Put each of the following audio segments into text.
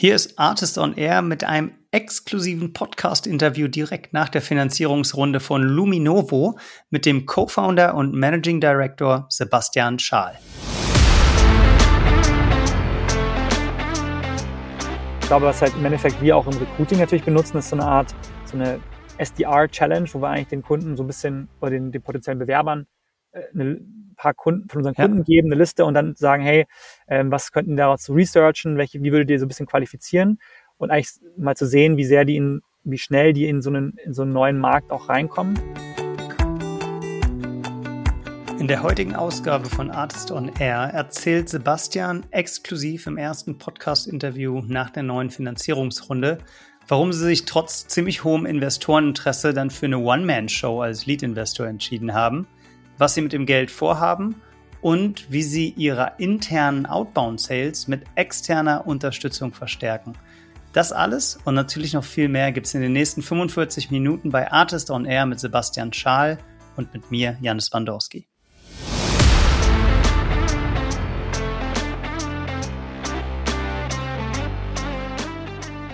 Hier ist Artist on Air mit einem exklusiven Podcast-Interview direkt nach der Finanzierungsrunde von Luminovo mit dem Co-Founder und Managing Director Sebastian Schaal. Ich glaube, was halt im Endeffekt wir auch im Recruiting natürlich benutzen, ist so eine Art, so eine SDR-Challenge, wo wir eigentlich den Kunden so ein bisschen oder den, den potenziellen Bewerbern äh, eine paar Kunden, von unseren Kunden ja. geben, eine Liste und dann sagen, hey, ähm, was könnten daraus researchen, welche, wie würdet ihr so ein bisschen qualifizieren und eigentlich mal zu sehen, wie sehr die in, wie schnell die in so einen, in so einen neuen Markt auch reinkommen. In der heutigen Ausgabe von Artist on Air erzählt Sebastian exklusiv im ersten Podcast-Interview nach der neuen Finanzierungsrunde, warum sie sich trotz ziemlich hohem Investoreninteresse dann für eine One-Man-Show als Lead-Investor entschieden haben was sie mit dem Geld vorhaben und wie sie ihre internen Outbound-Sales mit externer Unterstützung verstärken. Das alles und natürlich noch viel mehr gibt es in den nächsten 45 Minuten bei Artist on Air mit Sebastian Schaal und mit mir, Janis Bandorski.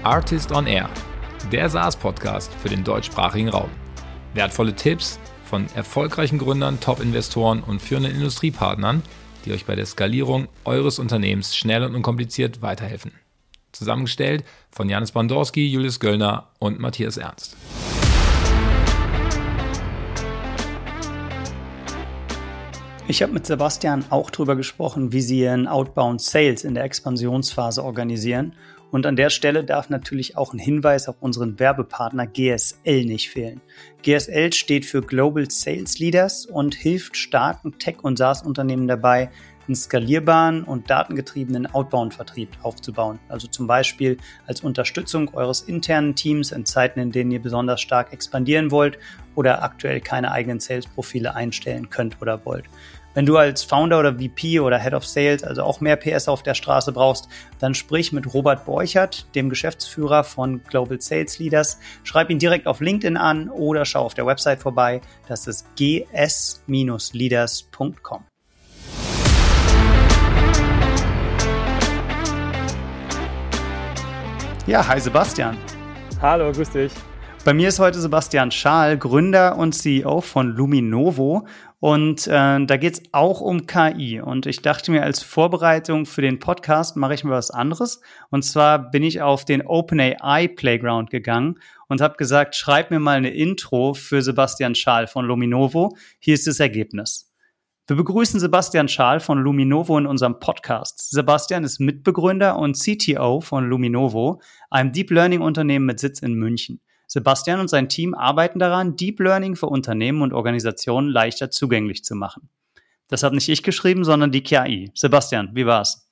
Artist on Air, der SaaS-Podcast für den deutschsprachigen Raum. Wertvolle Tipps, von erfolgreichen Gründern, Top-Investoren und führenden Industriepartnern, die euch bei der Skalierung eures Unternehmens schnell und unkompliziert weiterhelfen. Zusammengestellt von Janis Bandorski, Julius Göllner und Matthias Ernst. Ich habe mit Sebastian auch darüber gesprochen, wie sie ihren Outbound Sales in der Expansionsphase organisieren und an der Stelle darf natürlich auch ein Hinweis auf unseren Werbepartner GSL nicht fehlen. GSL steht für Global Sales Leaders und hilft starken Tech- und SaaS-Unternehmen dabei, einen skalierbaren und datengetriebenen Outbound-Vertrieb aufzubauen. Also zum Beispiel als Unterstützung eures internen Teams in Zeiten, in denen ihr besonders stark expandieren wollt oder aktuell keine eigenen Sales-Profile einstellen könnt oder wollt. Wenn du als Founder oder VP oder Head of Sales also auch mehr PS auf der Straße brauchst, dann sprich mit Robert Borchert, dem Geschäftsführer von Global Sales Leaders. Schreib ihn direkt auf LinkedIn an oder schau auf der Website vorbei. Das ist gs-leaders.com. Ja, hi Sebastian. Hallo, grüß dich. Bei mir ist heute Sebastian Schaal, Gründer und CEO von Luminovo. Und äh, da geht's auch um KI. Und ich dachte mir, als Vorbereitung für den Podcast mache ich mir was anderes. Und zwar bin ich auf den OpenAI Playground gegangen und habe gesagt, schreib mir mal eine Intro für Sebastian Schaal von Luminovo. Hier ist das Ergebnis. Wir begrüßen Sebastian Schaal von Luminovo in unserem Podcast. Sebastian ist Mitbegründer und CTO von Luminovo, einem Deep Learning Unternehmen mit Sitz in München. Sebastian und sein Team arbeiten daran, Deep Learning für Unternehmen und Organisationen leichter zugänglich zu machen. Das habe nicht ich geschrieben, sondern die KI. Sebastian, wie war's?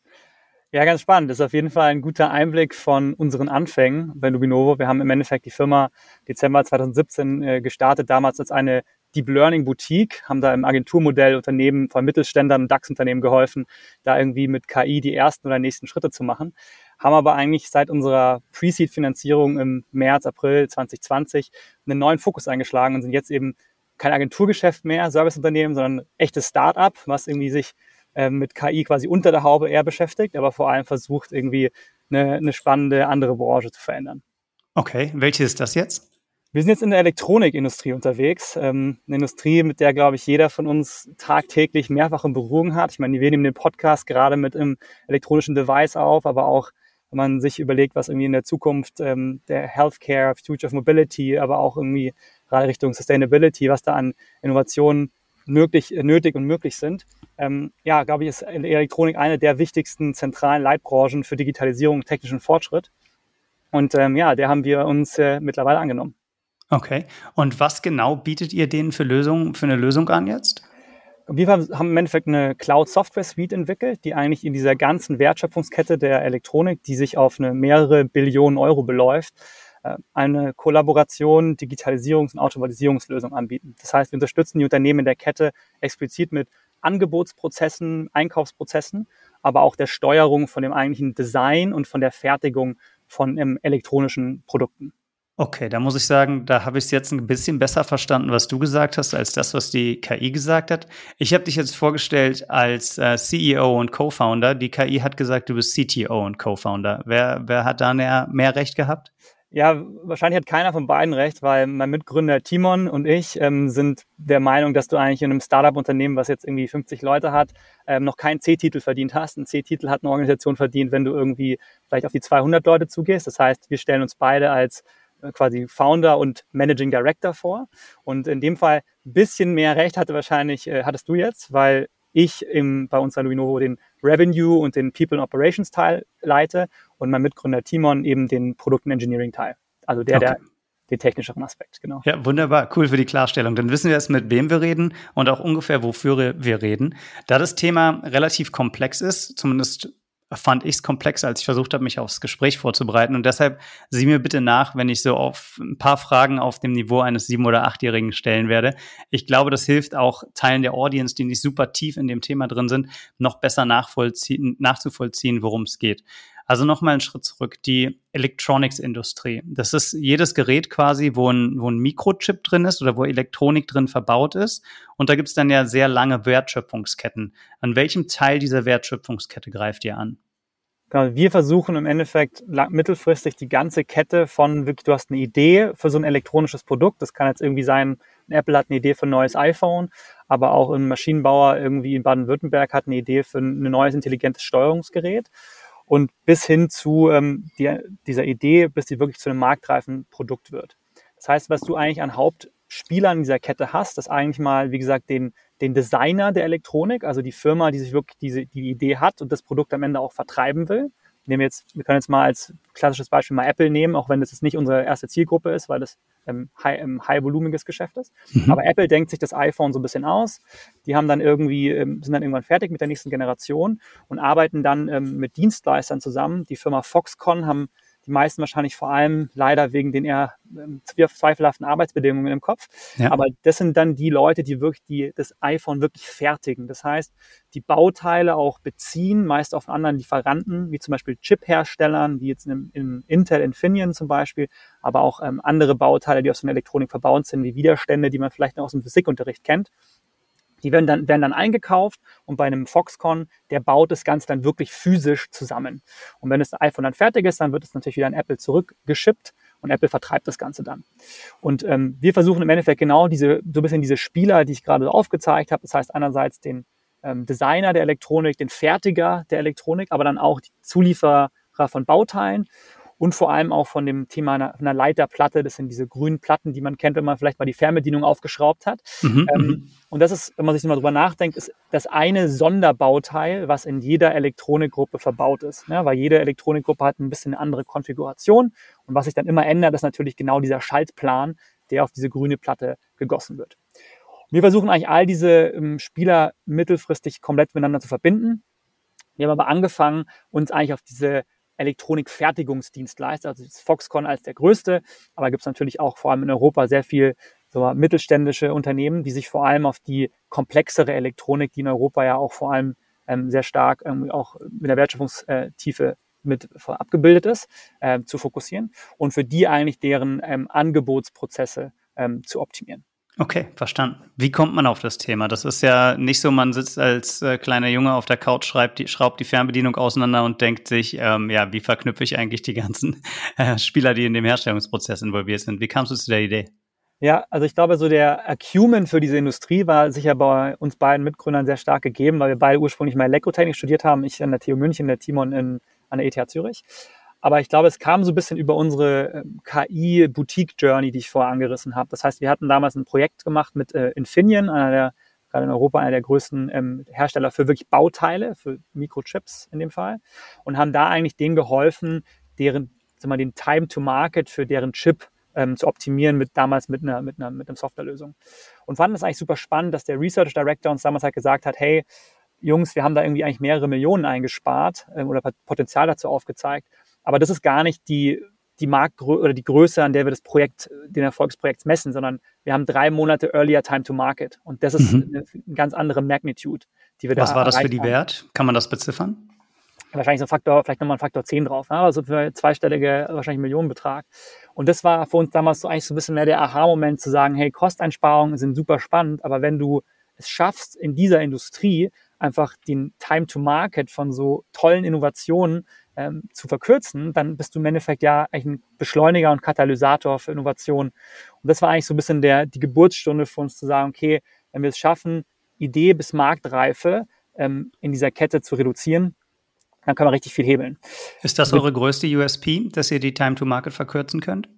Ja, ganz spannend. Das ist auf jeden Fall ein guter Einblick von unseren Anfängen bei Lubinovo. Wir haben im Endeffekt die Firma Dezember 2017 äh, gestartet, damals als eine Deep Learning Boutique, haben da im Agenturmodell Unternehmen von Mittelständern und DAX-Unternehmen geholfen, da irgendwie mit KI die ersten oder nächsten Schritte zu machen haben aber eigentlich seit unserer Pre-Seed-Finanzierung im März, April 2020 einen neuen Fokus eingeschlagen und sind jetzt eben kein Agenturgeschäft mehr, Serviceunternehmen, sondern echtes Start-up, was irgendwie sich äh, mit KI quasi unter der Haube eher beschäftigt, aber vor allem versucht irgendwie eine, eine spannende andere Branche zu verändern. Okay, welche ist das jetzt? Wir sind jetzt in der Elektronikindustrie unterwegs. Ähm, eine Industrie, mit der, glaube ich, jeder von uns tagtäglich mehrfach in Berührung hat. Ich meine, wir nehmen den Podcast gerade mit einem elektronischen Device auf, aber auch wenn man sich überlegt, was irgendwie in der Zukunft ähm, der Healthcare, Future of Mobility, aber auch irgendwie gerade Richtung Sustainability, was da an Innovationen möglich, nötig und möglich sind. Ähm, ja, glaube ich, ist Elektronik eine der wichtigsten zentralen Leitbranchen für Digitalisierung und technischen Fortschritt. Und ähm, ja, der haben wir uns äh, mittlerweile angenommen. Okay. Und was genau bietet ihr denen für Lösungen, für eine Lösung an jetzt? Wir haben im Endeffekt eine Cloud-Software-Suite entwickelt, die eigentlich in dieser ganzen Wertschöpfungskette der Elektronik, die sich auf eine mehrere Billionen Euro beläuft, äh, eine Kollaboration, Digitalisierungs- und Automatisierungslösung anbieten. Das heißt, wir unterstützen die Unternehmen in der Kette explizit mit Angebotsprozessen, Einkaufsprozessen, aber auch der Steuerung von dem eigentlichen Design und von der Fertigung von elektronischen Produkten. Okay, da muss ich sagen, da habe ich es jetzt ein bisschen besser verstanden, was du gesagt hast, als das, was die KI gesagt hat. Ich habe dich jetzt vorgestellt als äh, CEO und Co-Founder. Die KI hat gesagt, du bist CTO und Co-Founder. Wer, wer hat da mehr, mehr Recht gehabt? Ja, wahrscheinlich hat keiner von beiden recht, weil mein Mitgründer Timon und ich ähm, sind der Meinung, dass du eigentlich in einem Startup-Unternehmen, was jetzt irgendwie 50 Leute hat, ähm, noch keinen C-Titel verdient hast. Ein C-Titel hat eine Organisation verdient, wenn du irgendwie vielleicht auf die 200 Leute zugehst. Das heißt, wir stellen uns beide als quasi Founder und Managing Director vor. Und in dem Fall ein bisschen mehr Recht hatte wahrscheinlich, äh, hattest du jetzt, weil ich im, bei uns bei Luminovo den Revenue und den People and Operations Teil leite und mein Mitgründer Timon eben den Produkt Engineering Teil. Also der, okay. der den technischeren Aspekt, genau. Ja, wunderbar. Cool für die Klarstellung. Dann wissen wir jetzt, mit wem wir reden und auch ungefähr, wofür wir reden. Da das Thema relativ komplex ist, zumindest fand ich es komplexer, als ich versucht habe, mich aufs Gespräch vorzubereiten. Und deshalb sieh mir bitte nach, wenn ich so auf ein paar Fragen auf dem Niveau eines sieben- oder achtjährigen stellen werde. Ich glaube, das hilft auch Teilen der Audience, die nicht super tief in dem Thema drin sind, noch besser nachvollziehen, nachzuvollziehen, worum es geht. Also nochmal einen Schritt zurück. Die Electronics-Industrie. Das ist jedes Gerät quasi, wo ein, wo ein Mikrochip drin ist oder wo Elektronik drin verbaut ist. Und da gibt es dann ja sehr lange Wertschöpfungsketten. An welchem Teil dieser Wertschöpfungskette greift ihr an? Genau, wir versuchen im Endeffekt mittelfristig die ganze Kette von wirklich, du hast eine Idee für so ein elektronisches Produkt. Das kann jetzt irgendwie sein, Apple hat eine Idee für ein neues iPhone, aber auch ein Maschinenbauer irgendwie in Baden-Württemberg hat eine Idee für ein neues intelligentes Steuerungsgerät und bis hin zu ähm, die, dieser Idee, bis die wirklich zu einem marktreifen Produkt wird. Das heißt, was du eigentlich an Hauptspielern dieser Kette hast, ist eigentlich mal, wie gesagt, den, den Designer der Elektronik, also die Firma, die sich wirklich diese, die Idee hat und das Produkt am Ende auch vertreiben will. Nehmen wir jetzt, wir können jetzt mal als klassisches Beispiel mal Apple nehmen, auch wenn das jetzt nicht unsere erste Zielgruppe ist, weil das ähm, high, high-volumiges Geschäft ist. Mhm. Aber Apple denkt sich das iPhone so ein bisschen aus. Die haben dann irgendwie, ähm, sind dann irgendwann fertig mit der nächsten Generation und arbeiten dann ähm, mit Dienstleistern zusammen. Die Firma Foxconn haben die meisten wahrscheinlich vor allem leider wegen den eher ähm, zweifelhaften Arbeitsbedingungen im Kopf. Ja. Aber das sind dann die Leute, die wirklich die, das iPhone wirklich fertigen. Das heißt, die Bauteile auch beziehen, meist auf anderen Lieferanten, wie zum Beispiel Chip-Herstellern, wie jetzt in, in Intel Infineon zum Beispiel, aber auch ähm, andere Bauteile, die aus der Elektronik verbaut sind, wie Widerstände, die man vielleicht noch aus dem Physikunterricht kennt. Die werden dann, werden dann eingekauft und bei einem Foxconn, der baut das Ganze dann wirklich physisch zusammen. Und wenn das iPhone dann fertig ist, dann wird es natürlich wieder an Apple zurückgeschippt und Apple vertreibt das Ganze dann. Und ähm, wir versuchen im Endeffekt genau diese, so ein bisschen diese Spieler, die ich gerade aufgezeigt habe. Das heißt einerseits den ähm, Designer der Elektronik, den Fertiger der Elektronik, aber dann auch die Zulieferer von Bauteilen und vor allem auch von dem Thema einer, einer, Leiterplatte. Das sind diese grünen Platten, die man kennt, wenn man vielleicht mal die Fernbedienung aufgeschraubt hat. Mhm, ähm, mhm. und das ist, wenn man sich mal drüber nachdenkt, ist das eine Sonderbauteil, was in jeder Elektronikgruppe verbaut ist. Ja, weil jede Elektronikgruppe hat ein bisschen eine andere Konfiguration. Und was sich dann immer ändert, ist natürlich genau dieser Schaltplan, der auf diese grüne Platte gegossen wird. Wir versuchen eigentlich all diese ähm, Spieler mittelfristig komplett miteinander zu verbinden. Wir haben aber angefangen, uns eigentlich auf diese Elektronikfertigungsdienstleister. Also ist Foxconn als der größte, aber gibt es natürlich auch vor allem in Europa sehr viel so mittelständische Unternehmen, die sich vor allem auf die komplexere Elektronik, die in Europa ja auch vor allem ähm, sehr stark ähm, auch mit der Wertschöpfungstiefe mit abgebildet ist, äh, zu fokussieren und für die eigentlich deren ähm, Angebotsprozesse ähm, zu optimieren. Okay, verstanden. Wie kommt man auf das Thema? Das ist ja nicht so, man sitzt als äh, kleiner Junge auf der Couch, schreibt die, schraubt die Fernbedienung auseinander und denkt sich, ähm, ja, wie verknüpfe ich eigentlich die ganzen äh, Spieler, die in dem Herstellungsprozess involviert sind? Wie kamst du zu der Idee? Ja, also ich glaube, so der Acumen für diese Industrie war sicher bei uns beiden Mitgründern sehr stark gegeben, weil wir beide ursprünglich mal Elektrotechnik studiert haben. Ich an der TU München, der Timon in, an der ETH Zürich. Aber ich glaube, es kam so ein bisschen über unsere ähm, KI-Boutique-Journey, die ich vorher angerissen habe. Das heißt, wir hatten damals ein Projekt gemacht mit äh, Infineon, einer der, gerade in Europa, einer der größten ähm, Hersteller für wirklich Bauteile, für Mikrochips in dem Fall. Und haben da eigentlich denen geholfen, deren, sag mal, den Time to Market für deren Chip ähm, zu optimieren mit damals mit einer, mit einer, mit einer Softwarelösung. Und fanden das eigentlich super spannend, dass der Research Director uns damals halt gesagt hat, hey, Jungs, wir haben da irgendwie eigentlich mehrere Millionen eingespart ähm, oder Potenzial dazu aufgezeigt. Aber das ist gar nicht die, die Marktgröße oder die Größe, an der wir das Projekt, den Erfolgsprojekts messen, sondern wir haben drei Monate earlier Time to Market. Und das ist mhm. eine, eine, ganz andere Magnitude, die wir Was da Was war das für die haben. Wert? Kann man das beziffern? wahrscheinlich so ein Faktor, vielleicht nochmal ein Faktor 10 drauf, ne? also für zweistellige, wahrscheinlich Millionenbetrag. Und das war für uns damals so eigentlich so ein bisschen mehr der Aha-Moment zu sagen, hey, Kosteinsparungen sind super spannend, aber wenn du es schaffst, in dieser Industrie einfach den Time to Market von so tollen Innovationen ähm, zu verkürzen, dann bist du im Endeffekt ja eigentlich ein Beschleuniger und Katalysator für Innovation. Und das war eigentlich so ein bisschen der, die Geburtsstunde für uns zu sagen, okay, wenn wir es schaffen, Idee bis Marktreife ähm, in dieser Kette zu reduzieren, dann können wir richtig viel hebeln. Ist das eure größte USP, dass ihr die Time to Market verkürzen könnt?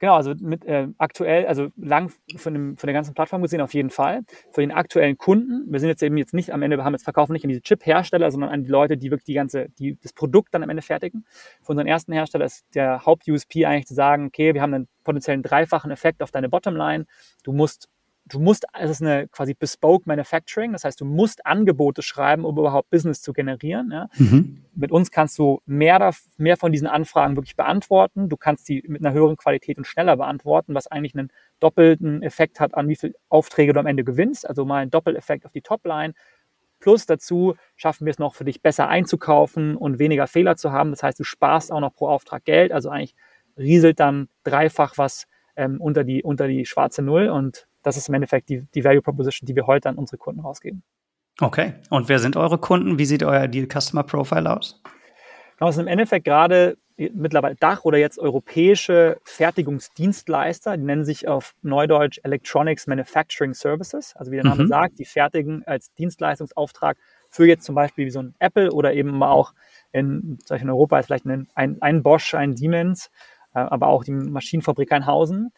Genau, also mit äh, aktuell, also lang von, dem, von der ganzen Plattform gesehen auf jeden Fall. Für den aktuellen Kunden, wir sind jetzt eben jetzt nicht am Ende, wir haben jetzt verkaufen nicht an diese Chip-Hersteller, sondern an die Leute, die wirklich die ganze, die das Produkt dann am Ende fertigen. Für unseren ersten Hersteller ist der Haupt-USP eigentlich zu sagen, okay, wir haben einen potenziellen dreifachen Effekt auf deine Bottomline. Du musst du musst, es ist eine quasi bespoke Manufacturing, das heißt, du musst Angebote schreiben, um überhaupt Business zu generieren. Ja. Mhm. Mit uns kannst du mehr, mehr von diesen Anfragen wirklich beantworten. Du kannst die mit einer höheren Qualität und schneller beantworten, was eigentlich einen doppelten Effekt hat, an wie viele Aufträge du am Ende gewinnst. Also mal ein Doppeleffekt auf die Topline. Plus dazu schaffen wir es noch für dich besser einzukaufen und weniger Fehler zu haben. Das heißt, du sparst auch noch pro Auftrag Geld. Also eigentlich rieselt dann dreifach was ähm, unter, die, unter die schwarze Null und das ist im Endeffekt die, die Value Proposition, die wir heute an unsere Kunden rausgeben. Okay. Und wer sind eure Kunden? Wie sieht euer Deal Customer Profile aus? Genau, es sind im Endeffekt gerade mittlerweile Dach oder jetzt europäische Fertigungsdienstleister, die nennen sich auf Neudeutsch Electronics Manufacturing Services. Also wie der Name mhm. sagt, die fertigen als Dienstleistungsauftrag für jetzt zum Beispiel wie so ein Apple oder eben auch in, in Europa ist vielleicht ein, ein, Bosch, ein Siemens, äh, aber auch die Maschinenfabrik Einhausen.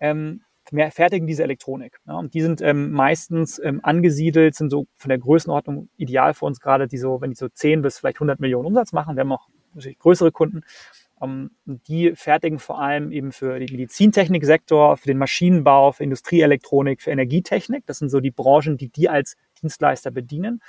Ähm, fertigen diese Elektronik. Ja, und die sind ähm, meistens ähm, angesiedelt, sind so von der Größenordnung ideal für uns gerade, die so, wenn die so 10 bis vielleicht 100 Millionen Umsatz machen. Wir haben auch natürlich größere Kunden. Ähm, die fertigen vor allem eben für den Medizintechniksektor, für den Maschinenbau, für Industrieelektronik, für Energietechnik. Das sind so die Branchen, die die als Dienstleister bedienen.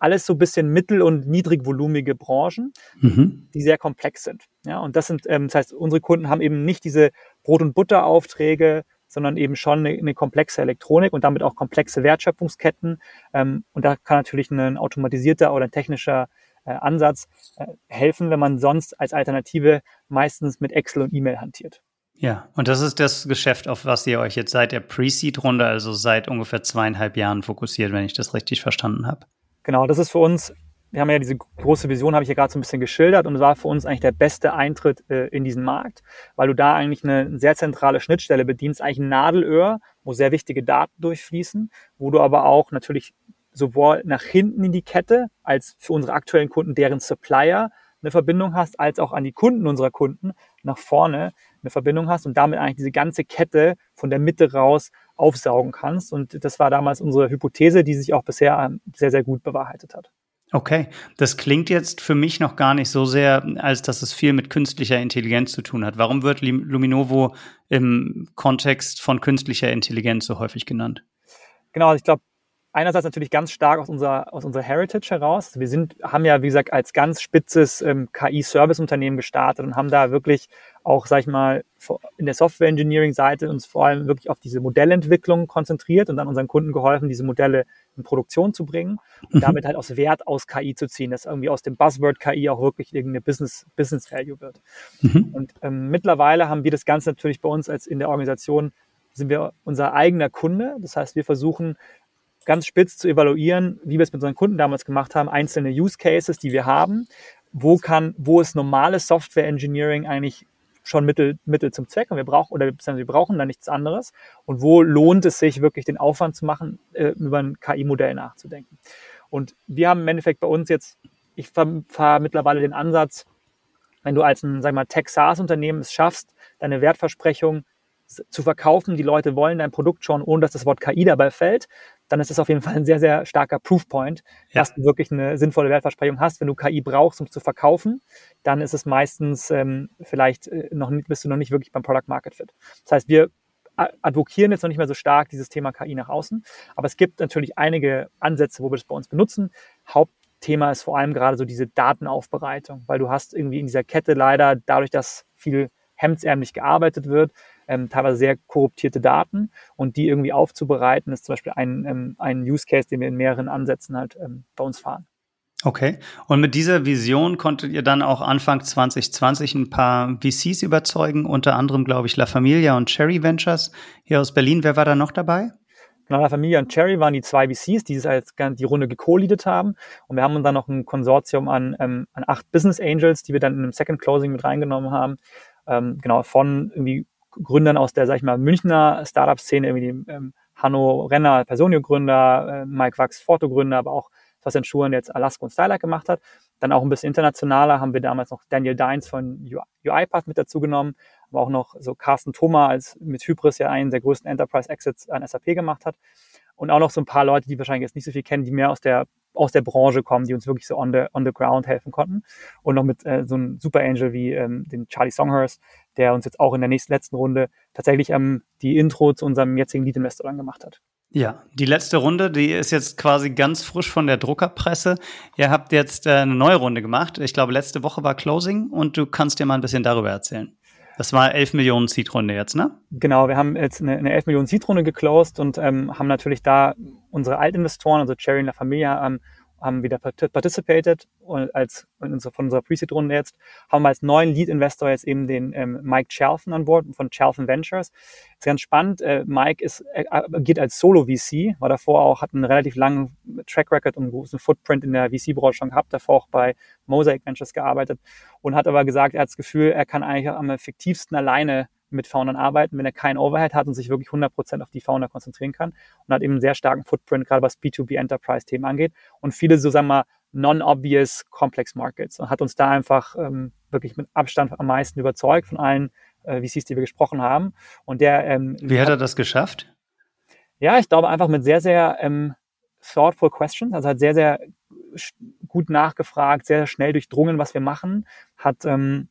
Alles so ein bisschen mittel- und niedrigvolumige Branchen, mhm. die sehr komplex sind. Ja, und das sind, ähm, das heißt, unsere Kunden haben eben nicht diese Brot- und Butteraufträge, sondern eben schon eine, eine komplexe Elektronik und damit auch komplexe Wertschöpfungsketten. Ähm, und da kann natürlich ein automatisierter oder ein technischer äh, Ansatz äh, helfen, wenn man sonst als Alternative meistens mit Excel und E-Mail hantiert. Ja, und das ist das Geschäft, auf was ihr euch jetzt seit der Pre-Seed-Runde, also seit ungefähr zweieinhalb Jahren fokussiert, wenn ich das richtig verstanden habe. Genau, das ist für uns wir haben ja diese große Vision, habe ich ja gerade so ein bisschen geschildert und es war für uns eigentlich der beste Eintritt äh, in diesen Markt, weil du da eigentlich eine sehr zentrale Schnittstelle bedienst, eigentlich ein Nadelöhr, wo sehr wichtige Daten durchfließen, wo du aber auch natürlich sowohl nach hinten in die Kette als für unsere aktuellen Kunden, deren Supplier eine Verbindung hast, als auch an die Kunden unserer Kunden nach vorne eine Verbindung hast und damit eigentlich diese ganze Kette von der Mitte raus aufsaugen kannst. Und das war damals unsere Hypothese, die sich auch bisher ähm, sehr, sehr gut bewahrheitet hat. Okay, das klingt jetzt für mich noch gar nicht so sehr, als dass es viel mit künstlicher Intelligenz zu tun hat. Warum wird Luminovo im Kontext von künstlicher Intelligenz so häufig genannt? Genau, ich glaube, einerseits natürlich ganz stark aus unserer, aus unserer Heritage heraus. Wir sind, haben ja, wie gesagt, als ganz spitzes ähm, KI-Service-Unternehmen gestartet und haben da wirklich auch, sag ich mal, in der Software-Engineering-Seite uns vor allem wirklich auf diese Modellentwicklung konzentriert und dann unseren Kunden geholfen, diese Modelle in Produktion zu bringen und mhm. damit halt aus Wert aus KI zu ziehen, dass irgendwie aus dem Buzzword KI auch wirklich irgendeine Business, Business Value wird. Mhm. Und ähm, mittlerweile haben wir das Ganze natürlich bei uns als in der Organisation sind wir unser eigener Kunde. Das heißt, wir versuchen ganz spitz zu evaluieren, wie wir es mit unseren Kunden damals gemacht haben, einzelne Use Cases, die wir haben. Wo kann, wo ist normales Software Engineering eigentlich schon Mittel, Mittel zum Zweck und wir brauchen oder wir brauchen da nichts anderes. Und wo lohnt es sich wirklich den Aufwand zu machen, äh, über ein KI-Modell nachzudenken? Und wir haben im Endeffekt bei uns jetzt, ich fahre fahr mittlerweile den Ansatz, wenn du als ein, sag mal, Tech-SaaS-Unternehmen es schaffst, deine Wertversprechung zu verkaufen, die Leute wollen dein Produkt schon, ohne dass das Wort KI dabei fällt, dann ist das auf jeden Fall ein sehr, sehr starker Proofpoint, ja. dass du wirklich eine sinnvolle Wertversprechung hast. Wenn du KI brauchst, um es zu verkaufen, dann ist es meistens ähm, vielleicht äh, noch nicht, bist du noch nicht wirklich beim Product Market Fit. Das heißt, wir advokieren jetzt noch nicht mehr so stark dieses Thema KI nach außen, aber es gibt natürlich einige Ansätze, wo wir das bei uns benutzen. Hauptthema ist vor allem gerade so diese Datenaufbereitung, weil du hast irgendwie in dieser Kette leider dadurch, dass viel hemdsärmlich gearbeitet wird, ähm, teilweise sehr korruptierte Daten und die irgendwie aufzubereiten, ist zum Beispiel ein, ähm, ein Use Case, den wir in mehreren Ansätzen halt ähm, bei uns fahren. Okay. Und mit dieser Vision konntet ihr dann auch Anfang 2020 ein paar VCs überzeugen, unter anderem, glaube ich, La Familia und Cherry Ventures hier aus Berlin. Wer war da noch dabei? Genau, La Familia und Cherry waren die zwei VCs, die als die Runde geco-leadet haben. Und wir haben uns dann noch ein Konsortium an, ähm, an acht Business Angels, die wir dann in einem Second Closing mit reingenommen haben. Ähm, genau, von irgendwie Gründern aus der, sag ich mal, Münchner Startup-Szene, irgendwie ähm, Hanno Renner, Personio-Gründer, äh, Mike Wachs, Foto-Gründer, aber auch Sebastian Schuhen jetzt Alaska und Stylight gemacht hat. Dann auch ein bisschen internationaler haben wir damals noch Daniel Dines von UiPath mit dazu genommen, aber auch noch so Carsten Thoma als mit Hybris ja einen der größten Enterprise Exits an SAP gemacht hat. Und auch noch so ein paar Leute, die wahrscheinlich jetzt nicht so viel kennen, die mehr aus der aus der Branche kommen, die uns wirklich so on the, on the ground helfen konnten. Und noch mit äh, so einem Super Angel wie ähm, den Charlie Songhurst, der uns jetzt auch in der nächsten letzten Runde tatsächlich ähm, die Intro zu unserem jetzigen Lead Investor dann gemacht hat. Ja, die letzte Runde, die ist jetzt quasi ganz frisch von der Druckerpresse. Ihr habt jetzt äh, eine neue Runde gemacht. Ich glaube, letzte Woche war Closing und du kannst dir mal ein bisschen darüber erzählen. Das war 11 Millionen Seed-Runde jetzt, ne? Genau, wir haben jetzt eine, eine 11 Millionen Seed-Runde geclosed und ähm, haben natürlich da unsere Altinvestoren, also Cherry und La Familia, ähm, haben wieder participated und als in unserer, von unserer Pre-Seed-Runde jetzt, haben wir als neuen Lead-Investor jetzt eben den ähm, Mike Chalfen an Bord von Chalfen Ventures. ist ganz spannend. Äh, Mike ist, äh, agiert als Solo-VC, war davor auch, hat einen relativ langen Track Record und einen großen Footprint in der VC-Branche schon gehabt, davor auch bei Mosaic Ventures gearbeitet und hat aber gesagt, er hat das Gefühl, er kann eigentlich am effektivsten alleine mit Foundern arbeiten, wenn er kein Overhead hat und sich wirklich 100% auf die Founder konzentrieren kann und hat eben einen sehr starken Footprint, gerade was B2B Enterprise-Themen angeht und viele, so sagen wir mal, non-obvious Complex Markets und hat uns da einfach ähm, wirklich mit Abstand am meisten überzeugt von allen äh, VCs, die wir gesprochen haben. Und der, ähm, Wie hat er das geschafft? Ja, ich glaube einfach mit sehr, sehr ähm, thoughtful questions, also hat sehr, sehr gut nachgefragt, sehr schnell durchdrungen, was wir machen, hat ähm,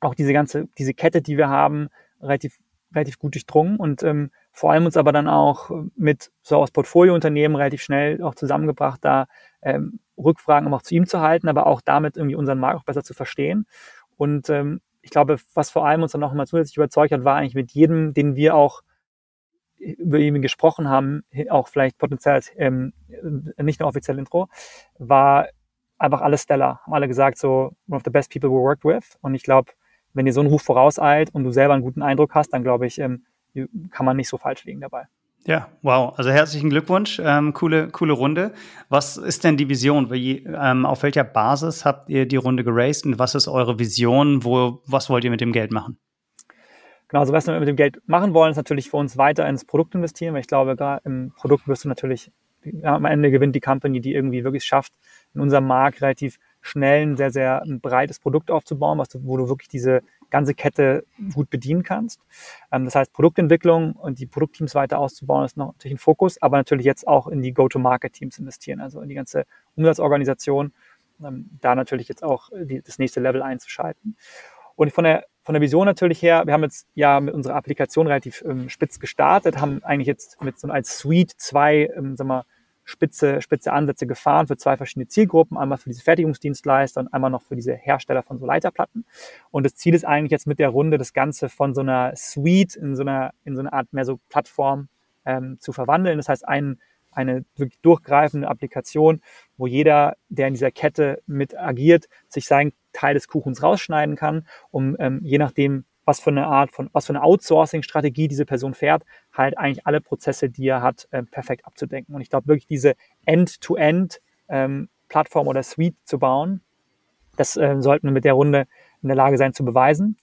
auch diese ganze, diese Kette, die wir haben, relativ, relativ gut durchdrungen und ähm, vor allem uns aber dann auch mit so aus Portfoliounternehmen relativ schnell auch zusammengebracht, da ähm, Rückfragen auch zu ihm zu halten, aber auch damit irgendwie unseren Markt auch besser zu verstehen. Und ähm, ich glaube, was vor allem uns dann auch immer zusätzlich überzeugt hat, war eigentlich mit jedem, den wir auch über ihn gesprochen haben, auch vielleicht potenziell ähm, nicht nur offiziell Intro, war einfach alles stellar. Haben alle gesagt, so one of the best people we worked with. Und ich glaube, wenn dir so ein Ruf vorauseilt und du selber einen guten Eindruck hast, dann glaube ich, ähm, kann man nicht so falsch liegen dabei. Ja, wow. Also herzlichen Glückwunsch. Ähm, coole, coole Runde. Was ist denn die Vision? Wie, ähm, auf welcher Basis habt ihr die Runde geraced und was ist eure Vision? Wo, was wollt ihr mit dem Geld machen? Genau, also was wir mit dem Geld machen wollen, ist natürlich für uns weiter ins Produkt investieren, weil ich glaube, gerade im Produkt wirst du natürlich, ja, am Ende gewinnt die Company, die irgendwie wirklich schafft, in unserem Markt relativ schnell ein sehr, sehr ein breites Produkt aufzubauen, was du, wo du wirklich diese ganze Kette gut bedienen kannst. Ähm, das heißt, Produktentwicklung und die Produktteams weiter auszubauen, ist noch natürlich ein Fokus, aber natürlich jetzt auch in die Go-to-Market-Teams investieren, also in die ganze Umsatzorganisation, ähm, da natürlich jetzt auch die, das nächste Level einzuschalten. Und von der, von der Vision natürlich her, wir haben jetzt ja mit unserer Applikation relativ ähm, spitz gestartet, haben eigentlich jetzt mit so als Suite zwei, ähm, sagen wir, spitze, spitze Ansätze gefahren für zwei verschiedene Zielgruppen, einmal für diese Fertigungsdienstleister und einmal noch für diese Hersteller von so Leiterplatten. Und das Ziel ist eigentlich jetzt mit der Runde das Ganze von so einer Suite in so einer, in so einer Art mehr so Plattform ähm, zu verwandeln. Das heißt, ein, eine wirklich durchgreifende Applikation, wo jeder, der in dieser Kette mit agiert, sich seinen Teil des Kuchens rausschneiden kann, um ähm, je nachdem, was für eine Art von, was für eine Outsourcing-Strategie diese Person fährt, halt eigentlich alle Prozesse, die er hat, äh, perfekt abzudenken. Und ich glaube wirklich diese End-to-End ähm, Plattform oder Suite zu bauen, das äh, sollten wir mit der Runde in der Lage sein zu beweisen.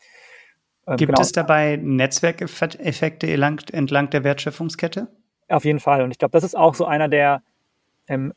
Ähm, Gibt genau. es dabei Netzwerkeffekte entlang, entlang der Wertschöpfungskette? Auf jeden Fall. Und ich glaube, das ist auch so einer der ähm,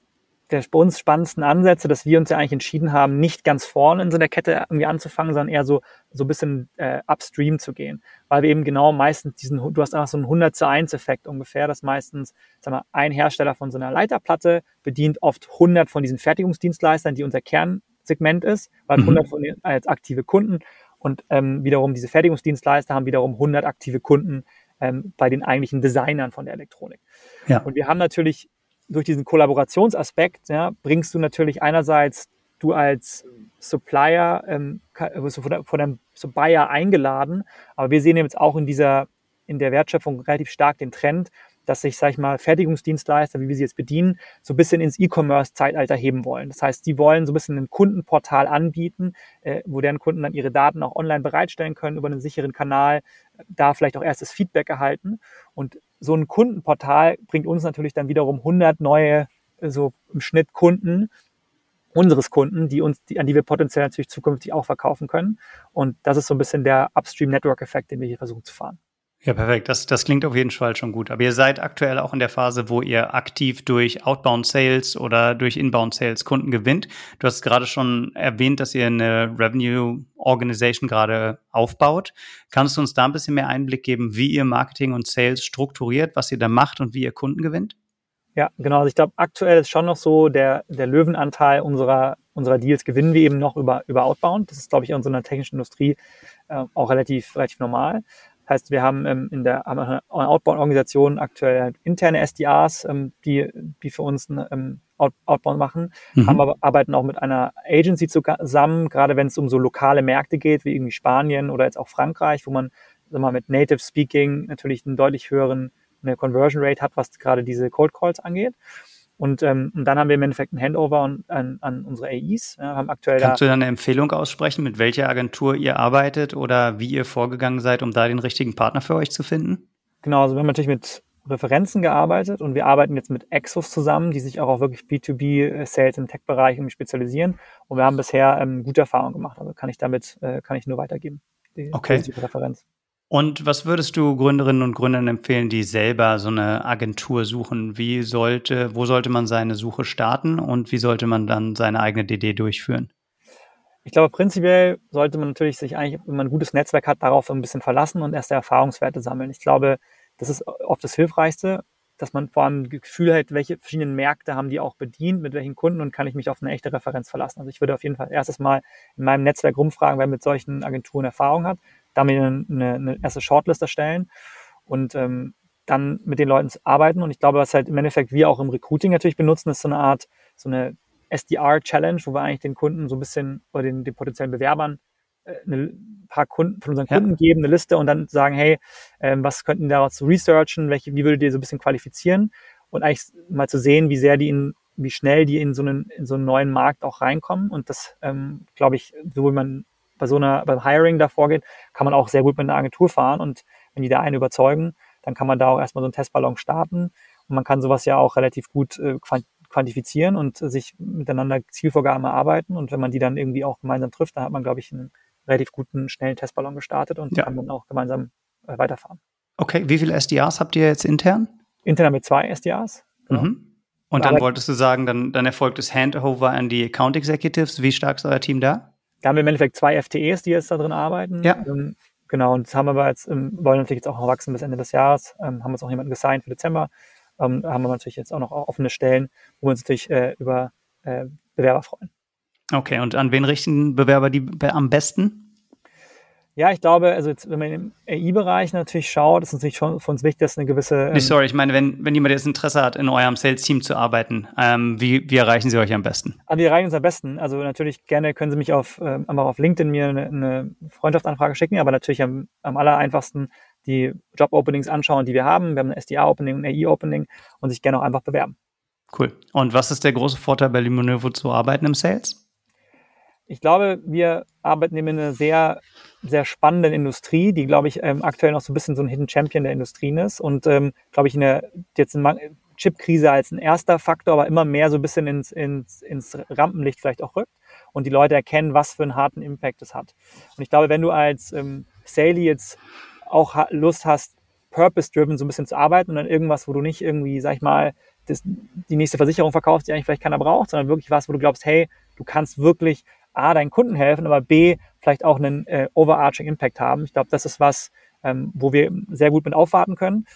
der bei uns spannendsten Ansätze, dass wir uns ja eigentlich entschieden haben, nicht ganz vorne in so einer Kette irgendwie anzufangen, sondern eher so, so ein bisschen äh, upstream zu gehen. Weil wir eben genau meistens diesen, du hast einfach so einen 100 zu 1 Effekt ungefähr, dass meistens, sag mal, ein Hersteller von so einer Leiterplatte bedient oft 100 von diesen Fertigungsdienstleistern, die unser Kernsegment ist, weil mhm. 100 von denen als aktive Kunden und ähm, wiederum diese Fertigungsdienstleister haben wiederum 100 aktive Kunden ähm, bei den eigentlichen Designern von der Elektronik. Ja. Und wir haben natürlich durch diesen Kollaborationsaspekt ja, bringst du natürlich einerseits du als Supplier ähm, wirst du von, von einem Supplier eingeladen, aber wir sehen jetzt auch in dieser in der Wertschöpfung relativ stark den Trend, dass sich, sag ich mal, Fertigungsdienstleister, wie wir sie jetzt bedienen, so ein bisschen ins E-Commerce-Zeitalter heben wollen. Das heißt, die wollen so ein bisschen ein Kundenportal anbieten, äh, wo deren Kunden dann ihre Daten auch online bereitstellen können über einen sicheren Kanal, da vielleicht auch erstes Feedback erhalten. Und so ein Kundenportal bringt uns natürlich dann wiederum 100 neue, so im Schnitt Kunden, unseres Kunden, die uns, die, an die wir potenziell natürlich zukünftig auch verkaufen können. Und das ist so ein bisschen der Upstream-Network-Effekt, den wir hier versuchen zu fahren. Ja, perfekt. Das, das klingt auf jeden Fall schon gut. Aber ihr seid aktuell auch in der Phase, wo ihr aktiv durch Outbound Sales oder durch Inbound Sales Kunden gewinnt. Du hast gerade schon erwähnt, dass ihr eine Revenue Organization gerade aufbaut. Kannst du uns da ein bisschen mehr Einblick geben, wie ihr Marketing und Sales strukturiert, was ihr da macht und wie ihr Kunden gewinnt? Ja, genau. Also ich glaube, aktuell ist schon noch so, der, der Löwenanteil unserer, unserer Deals gewinnen wir eben noch über, über Outbound. Das ist, glaube ich, in so einer technischen Industrie äh, auch relativ, relativ normal. Heißt, wir haben ähm, in der Outbound-Organisation aktuell interne SDRs, ähm, die, die für uns ähm, Out Outbound machen, mhm. haben aber, arbeiten auch mit einer Agency zusammen, gerade wenn es um so lokale Märkte geht, wie irgendwie Spanien oder jetzt auch Frankreich, wo man sag mal, mit Native Speaking natürlich einen deutlich höheren eine Conversion Rate hat, was gerade diese Cold Calls angeht. Und, ähm, und dann haben wir im Endeffekt ein Handover an, an, an unsere AIs. Ja, haben aktuell Kannst da du da eine Empfehlung aussprechen, mit welcher Agentur ihr arbeitet oder wie ihr vorgegangen seid, um da den richtigen Partner für euch zu finden? Genau, also wir haben natürlich mit Referenzen gearbeitet und wir arbeiten jetzt mit Exos zusammen, die sich auch auf wirklich B2B-Sales im Tech-Bereich spezialisieren. Und wir haben bisher ähm, gute Erfahrungen gemacht. Also kann ich damit, äh, kann ich nur weitergeben. Die okay. Referenz. Und was würdest du Gründerinnen und Gründern empfehlen, die selber so eine Agentur suchen? Wie sollte, wo sollte man seine Suche starten und wie sollte man dann seine eigene DD durchführen? Ich glaube, prinzipiell sollte man natürlich sich eigentlich, wenn man ein gutes Netzwerk hat, darauf ein bisschen verlassen und erste Erfahrungswerte sammeln. Ich glaube, das ist oft das Hilfreichste, dass man vor allem ein Gefühl hat, welche verschiedenen Märkte haben die auch bedient, mit welchen Kunden und kann ich mich auf eine echte Referenz verlassen. Also ich würde auf jeden Fall erstes Mal in meinem Netzwerk rumfragen, wer mit solchen Agenturen Erfahrung hat damit eine, eine erste Shortlist erstellen und ähm, dann mit den Leuten arbeiten. Und ich glaube, was halt im Endeffekt wir auch im Recruiting natürlich benutzen, ist so eine Art, so eine SDR-Challenge, wo wir eigentlich den Kunden so ein bisschen oder den, den potenziellen Bewerbern äh, ein paar Kunden von unseren Kunden ja. geben, eine Liste und dann sagen, hey, ähm, was könnten daraus researchen, welche, wie würdet ihr so ein bisschen qualifizieren und eigentlich mal zu sehen, wie sehr die in, wie schnell die in so einen, in so einen neuen Markt auch reinkommen. Und das, ähm, glaube ich, so wie man bei so einer, beim Hiring da vorgeht, kann man auch sehr gut mit einer Agentur fahren und wenn die da einen überzeugen, dann kann man da auch erstmal so einen Testballon starten und man kann sowas ja auch relativ gut äh, quantifizieren und sich miteinander Zielvorgaben erarbeiten und wenn man die dann irgendwie auch gemeinsam trifft, dann hat man, glaube ich, einen relativ guten, schnellen Testballon gestartet und ja. kann dann auch gemeinsam äh, weiterfahren. Okay, wie viele SDRs habt ihr jetzt intern? Intern mit zwei SDRs. Genau. Mhm. Und dann wolltest du sagen, dann, dann erfolgt das Handover an die Account Executives. Wie stark ist euer Team da? Da haben wir im Endeffekt zwei FTEs, die jetzt da drin arbeiten. Ja. Ähm, genau, und das haben wir jetzt, ähm, wollen natürlich jetzt auch noch wachsen bis Ende des Jahres, ähm, haben uns auch jemanden gesigned für Dezember. Ähm, haben wir natürlich jetzt auch noch offene Stellen, wo wir uns natürlich äh, über äh, Bewerber freuen. Okay, und an wen richten Bewerber die am besten? Ja, ich glaube, also jetzt, wenn man im AI-Bereich natürlich schaut, ist es natürlich schon für uns wichtig, dass eine gewisse. Ähm sorry, ich meine, wenn, wenn jemand jetzt Interesse hat, in eurem Sales-Team zu arbeiten, ähm, wie, wie erreichen Sie euch am besten? Also wir erreichen uns am besten. Also natürlich gerne können Sie mich auf, ähm, einfach auf LinkedIn mir eine, eine Freundschaftsanfrage schicken, aber natürlich am, am aller einfachsten die Job-Openings anschauen, die wir haben. Wir haben ein SDA-Opening ein AI-Opening und sich gerne auch einfach bewerben. Cool. Und was ist der große Vorteil bei Limonovo zu arbeiten im Sales? Ich glaube, wir arbeiten in einer sehr, sehr spannenden Industrie, die, glaube ich, ähm, aktuell noch so ein bisschen so ein Hidden Champion der Industrien ist und, ähm, glaube ich, in der, jetzt in Chipkrise als ein erster Faktor, aber immer mehr so ein bisschen ins, ins, ins Rampenlicht vielleicht auch rückt und die Leute erkennen, was für einen harten Impact es hat. Und ich glaube, wenn du als ähm, Saley jetzt auch Lust hast, purpose-driven so ein bisschen zu arbeiten und dann irgendwas, wo du nicht irgendwie, sag ich mal, das, die nächste Versicherung verkaufst, die eigentlich vielleicht keiner braucht, sondern wirklich was, wo du glaubst, hey, du kannst wirklich A, deinen Kunden helfen, aber B, vielleicht auch einen äh, overarching Impact haben. Ich glaube, das ist was, ähm, wo wir sehr gut mit aufwarten können.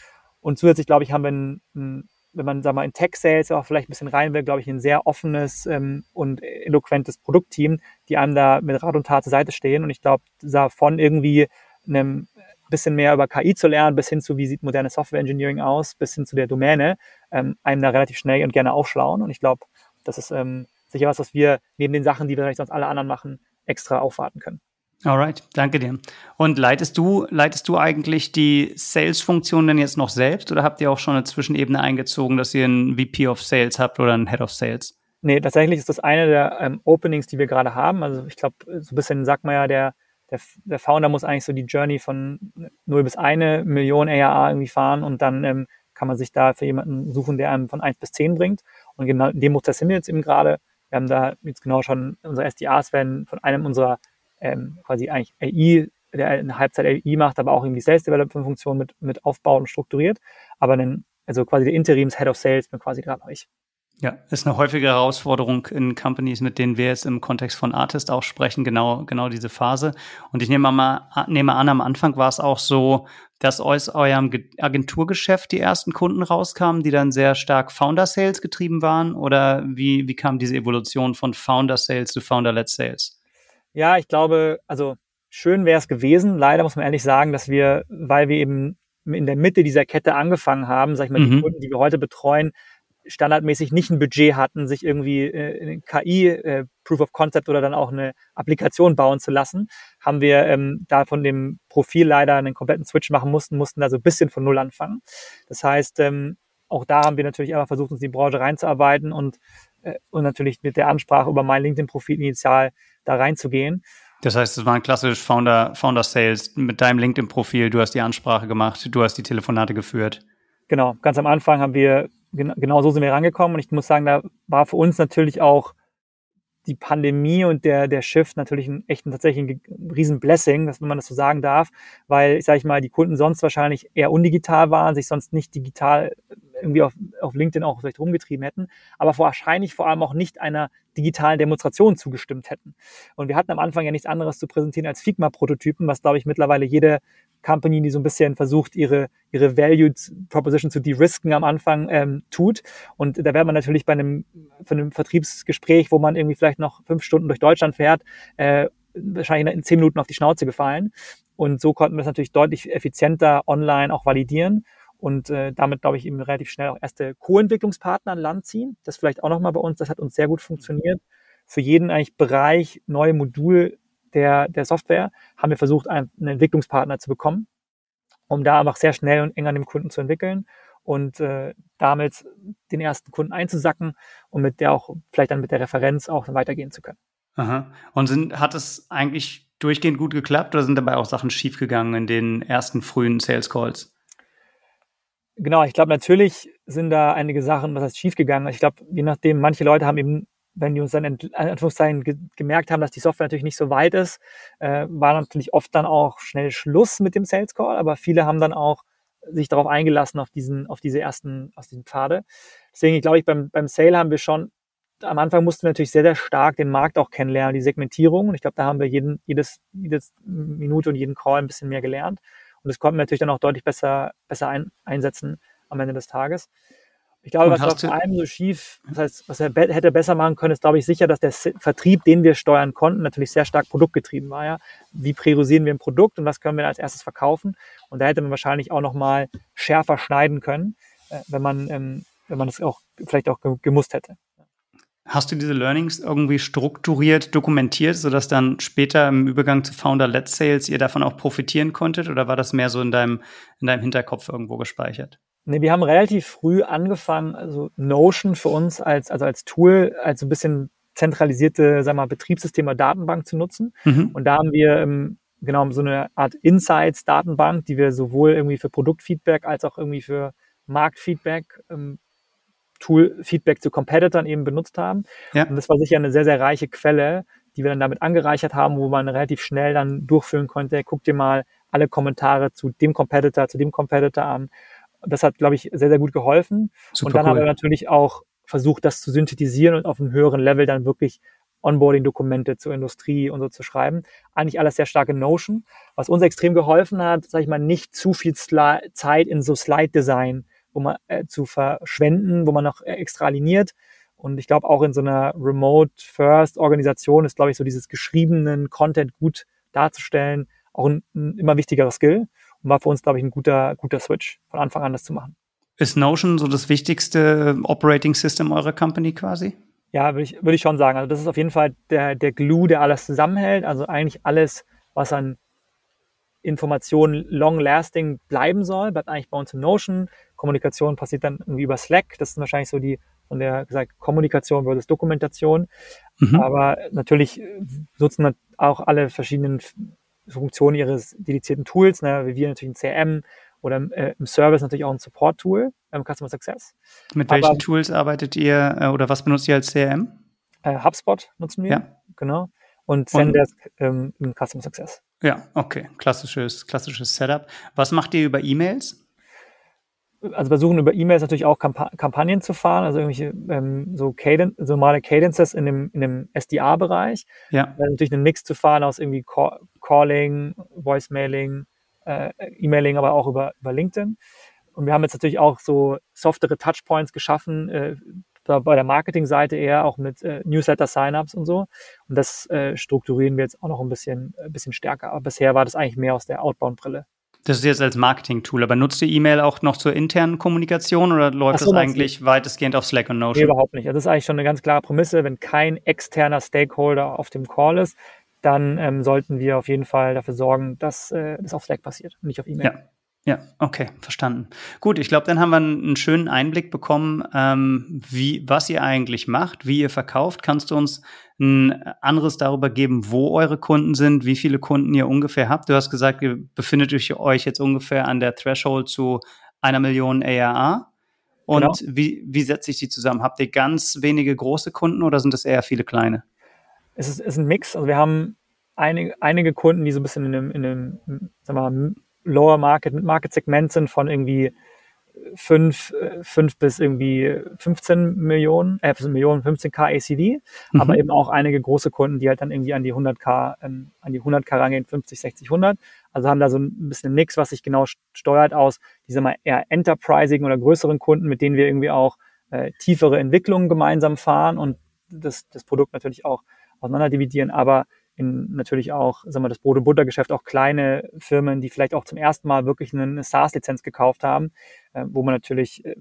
Und zusätzlich, glaube ich, haben wir, ein, ein, wenn man sag mal, in Tech-Sales auch vielleicht ein bisschen rein will, glaube ich, ein sehr offenes ähm, und eloquentes Produktteam, die einem da mit Rat und Tat zur Seite stehen. Und ich glaube, davon irgendwie einem bisschen mehr über KI zu lernen, bis hin zu, wie sieht moderne Software Engineering aus, bis hin zu der Domäne, ähm, einem da relativ schnell und gerne aufschlauen. Und ich glaube, das ist ähm, sicher was, was wir neben den Sachen, die wir vielleicht sonst alle anderen machen, extra aufwarten können. Alright, danke dir. Und leitest du, leitest du eigentlich die Sales-Funktion denn jetzt noch selbst oder habt ihr auch schon eine Zwischenebene eingezogen, dass ihr einen VP of Sales habt oder einen Head of Sales? Nee, tatsächlich ist das eine der ähm, Openings, die wir gerade haben. Also ich glaube, so ein bisschen sagt man ja, der, der, der Founder muss eigentlich so die Journey von 0 bis 1 Million ARA irgendwie fahren und dann ähm, kann man sich da für jemanden suchen, der einem von 1 bis 10 bringt. Und genau in dem Prozess sind wir jetzt eben gerade. Wir haben da jetzt genau schon, unsere SDAs werden von einem unserer ähm, quasi eigentlich AI, der eine Halbzeit AI macht, aber auch irgendwie Sales Development Funktion mit, mit aufbaut und strukturiert. Aber einen, also quasi der Interims Head of Sales bin quasi gerade ich. Ja, ist eine häufige Herausforderung in Companies, mit denen wir jetzt im Kontext von Artist auch sprechen, genau, genau diese Phase. Und ich nehme mal, nehme an, am Anfang war es auch so, dass aus eurem Agenturgeschäft die ersten Kunden rauskamen, die dann sehr stark Founder Sales getrieben waren? Oder wie, wie kam diese Evolution von Founder Sales zu Founder-led Sales? Ja, ich glaube, also schön wäre es gewesen. Leider muss man ehrlich sagen, dass wir, weil wir eben in der Mitte dieser Kette angefangen haben, sag ich mal, mhm. die Kunden, die wir heute betreuen, standardmäßig nicht ein Budget hatten, sich irgendwie äh, KI äh, Proof of Concept oder dann auch eine Applikation bauen zu lassen, haben wir ähm, da von dem Profil leider einen kompletten Switch machen mussten, mussten da so ein bisschen von Null anfangen. Das heißt, ähm, auch da haben wir natürlich einfach versucht, uns in die Branche reinzuarbeiten und, äh, und natürlich mit der Ansprache über mein LinkedIn-Profil initial da reinzugehen. Das heißt, es war ein klassisch Founder, Founder Sales mit deinem LinkedIn-Profil. Du hast die Ansprache gemacht, du hast die Telefonate geführt. Genau, ganz am Anfang haben wir genau so sind wir rangekommen. Und ich muss sagen, da war für uns natürlich auch die Pandemie und der, der Shift natürlich ein echt ein, tatsächlich ein riesen Blessing, dass, wenn man das so sagen darf, weil, ich sage mal, die Kunden sonst wahrscheinlich eher undigital waren, sich sonst nicht digital irgendwie auf, auf LinkedIn auch vielleicht rumgetrieben hätten, aber wahrscheinlich vor allem auch nicht einer digitalen Demonstration zugestimmt hätten. Und wir hatten am Anfang ja nichts anderes zu präsentieren als Figma-Prototypen, was, glaube ich, mittlerweile jede Company, die so ein bisschen versucht, ihre, ihre Value Proposition zu de-risken am Anfang ähm, tut. Und da wäre man natürlich bei einem, für einem Vertriebsgespräch, wo man irgendwie vielleicht noch fünf Stunden durch Deutschland fährt, äh, wahrscheinlich in zehn Minuten auf die Schnauze gefallen. Und so konnten wir das natürlich deutlich effizienter online auch validieren und äh, damit, glaube ich, eben relativ schnell auch erste Co-Entwicklungspartner an Land ziehen. Das vielleicht auch nochmal bei uns, das hat uns sehr gut funktioniert. Für jeden eigentlich Bereich, neue Modul der, der Software, haben wir versucht, einen, Entwicklungspartner zu bekommen, um da einfach sehr schnell und eng an dem Kunden zu entwickeln und äh, damit den ersten Kunden einzusacken und mit der auch vielleicht dann mit der Referenz auch weitergehen zu können. Aha. Und sind, hat es eigentlich durchgehend gut geklappt oder sind dabei auch Sachen schiefgegangen in den ersten frühen Sales Calls? Genau, ich glaube, natürlich sind da einige Sachen, was heißt schiefgegangen. Ich glaube, je nachdem, manche Leute haben eben wenn die uns dann in Anführungszeichen ge gemerkt haben, dass die Software natürlich nicht so weit ist, äh, war natürlich oft dann auch schnell Schluss mit dem Sales Call, aber viele haben dann auch sich darauf eingelassen, auf diesen, auf diese ersten, aus diesen Pfade. Deswegen glaube ich, beim, beim Sale haben wir schon, am Anfang mussten wir natürlich sehr, sehr stark den Markt auch kennenlernen, die Segmentierung. Und ich glaube, da haben wir jeden, jedes, jedes Minute und jeden Call ein bisschen mehr gelernt. Und das konnten wir natürlich dann auch deutlich besser, besser ein, einsetzen am Ende des Tages. Ich glaube, was vor allem so schief, das heißt, was er hätte besser machen können, ist, glaube ich, sicher, dass der Vertrieb, den wir steuern konnten, natürlich sehr stark produktgetrieben war. Ja? Wie priorisieren wir ein Produkt und was können wir als erstes verkaufen? Und da hätte man wahrscheinlich auch nochmal schärfer schneiden können, äh, wenn man, ähm, wenn man das auch vielleicht auch gemusst hätte. Hast du diese Learnings irgendwie strukturiert dokumentiert, sodass dann später im Übergang zu Founder-Led Sales ihr davon auch profitieren konntet? Oder war das mehr so in deinem, in deinem Hinterkopf irgendwo gespeichert? Nee, wir haben relativ früh angefangen, also Notion für uns als, also als Tool, als so ein bisschen zentralisierte, sagen wir mal, Betriebssystem oder Datenbank zu nutzen. Mhm. Und da haben wir ähm, genau so eine Art Insights-Datenbank, die wir sowohl irgendwie für Produktfeedback als auch irgendwie für Marktfeedback, ähm, Tool-Feedback zu Competitors eben benutzt haben. Ja. Und das war sicher eine sehr, sehr reiche Quelle, die wir dann damit angereichert haben, wo man relativ schnell dann durchführen konnte, guck dir mal alle Kommentare zu dem Competitor, zu dem Competitor an das hat, glaube ich, sehr, sehr gut geholfen. Super und dann cool. haben wir natürlich auch versucht, das zu synthetisieren und auf einem höheren Level dann wirklich Onboarding-Dokumente zur Industrie und so zu schreiben. Eigentlich alles sehr stark in Notion. Was uns extrem geholfen hat, sage ich mal, nicht zu viel Sli Zeit in so Slide-Design wo man äh, zu verschwenden, wo man noch äh, extra aligniert. Und ich glaube, auch in so einer Remote-First-Organisation ist, glaube ich, so dieses geschriebenen Content gut darzustellen, auch ein, ein immer wichtigerer Skill und war für uns, glaube ich, ein guter, guter Switch, von Anfang an das zu machen. Ist Notion so das wichtigste Operating System eurer Company quasi? Ja, würde ich, würde ich schon sagen. Also das ist auf jeden Fall der, der Glue, der alles zusammenhält. Also eigentlich alles, was an Informationen long-lasting bleiben soll, bleibt eigentlich bei uns in Notion. Kommunikation passiert dann irgendwie über Slack. Das ist wahrscheinlich so die von der gesagt Kommunikation versus Dokumentation. Mhm. Aber natürlich nutzen auch alle verschiedenen Funktionen ihres dedizierten Tools, ne, wie wir natürlich ein CRM oder äh, im Service natürlich auch ein Support-Tool, ähm, Customer Success. Mit welchen Aber, Tools arbeitet ihr äh, oder was benutzt ihr als CRM? Äh, HubSpot nutzen wir, ja. genau. Und Zendesk ähm, im Customer Success. Ja, okay. Klassisches, klassisches Setup. Was macht ihr über E-Mails? Also versuchen über E-Mails natürlich auch Kamp Kampagnen zu fahren, also irgendwelche ähm, so, Caden so normale Cadences in dem, in dem SDA-Bereich. Ja. Also natürlich einen Mix zu fahren aus irgendwie Call Calling, Voicemailing, äh, E-Mailing, aber auch über, über LinkedIn. Und wir haben jetzt natürlich auch so softere Touchpoints geschaffen, äh, bei der Marketingseite eher auch mit äh, Newsletter-Signups und so. Und das äh, strukturieren wir jetzt auch noch ein bisschen, ein bisschen stärker. Aber bisher war das eigentlich mehr aus der Outbound-Brille. Das ist jetzt als Marketing-Tool, aber nutzt ihr E-Mail auch noch zur internen Kommunikation oder läuft so, das eigentlich weitestgehend auf Slack und Notion? Nee, überhaupt nicht. Also das ist eigentlich schon eine ganz klare Prämisse. Wenn kein externer Stakeholder auf dem Call ist, dann ähm, sollten wir auf jeden Fall dafür sorgen, dass äh, das auf Slack passiert und nicht auf E-Mail. Ja. Ja, okay, verstanden. Gut, ich glaube, dann haben wir einen, schönen Einblick bekommen, ähm, wie, was ihr eigentlich macht, wie ihr verkauft. Kannst du uns ein anderes darüber geben, wo eure Kunden sind, wie viele Kunden ihr ungefähr habt? Du hast gesagt, ihr befindet euch jetzt ungefähr an der Threshold zu einer Million ARA. Und genau. wie, wie setzt sich die zusammen? Habt ihr ganz wenige große Kunden oder sind es eher viele kleine? Es ist, ist ein Mix. Also wir haben einige, einige Kunden, die so ein bisschen in einem, in einem sagen wir mal, Lower Market, Market Segment sind von irgendwie 5, 5 bis irgendwie 15 Millionen, äh, Millionen, 15k ACV, mhm. aber eben auch einige große Kunden, die halt dann irgendwie an die 100k, ähm, an die 100k rangehen, 50, 60, 100. Also haben da so ein bisschen ein Mix, was sich genau steuert aus, diese mal eher enterprising oder größeren Kunden, mit denen wir irgendwie auch äh, tiefere Entwicklungen gemeinsam fahren und das, das Produkt natürlich auch auseinander dividieren, aber in natürlich auch, sagen wir, das Brot- und Buttergeschäft auch kleine Firmen, die vielleicht auch zum ersten Mal wirklich eine SaaS-Lizenz gekauft haben, äh, wo man natürlich äh,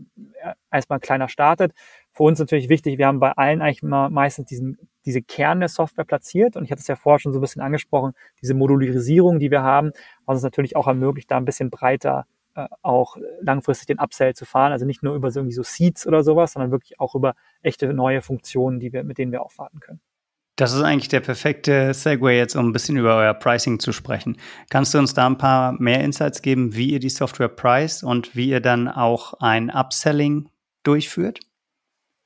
erstmal kleiner startet. Für uns natürlich wichtig, wir haben bei allen eigentlich immer meistens diesen, diese Kern der Software platziert und ich hatte es ja vorher schon so ein bisschen angesprochen, diese Modularisierung, die wir haben, was uns natürlich auch ermöglicht, da ein bisschen breiter äh, auch langfristig den Upsell zu fahren. Also nicht nur über so irgendwie so Seeds oder sowas, sondern wirklich auch über echte neue Funktionen, die wir, mit denen wir aufwarten können. Das ist eigentlich der perfekte Segue jetzt, um ein bisschen über euer Pricing zu sprechen. Kannst du uns da ein paar mehr Insights geben, wie ihr die Software preist und wie ihr dann auch ein Upselling durchführt?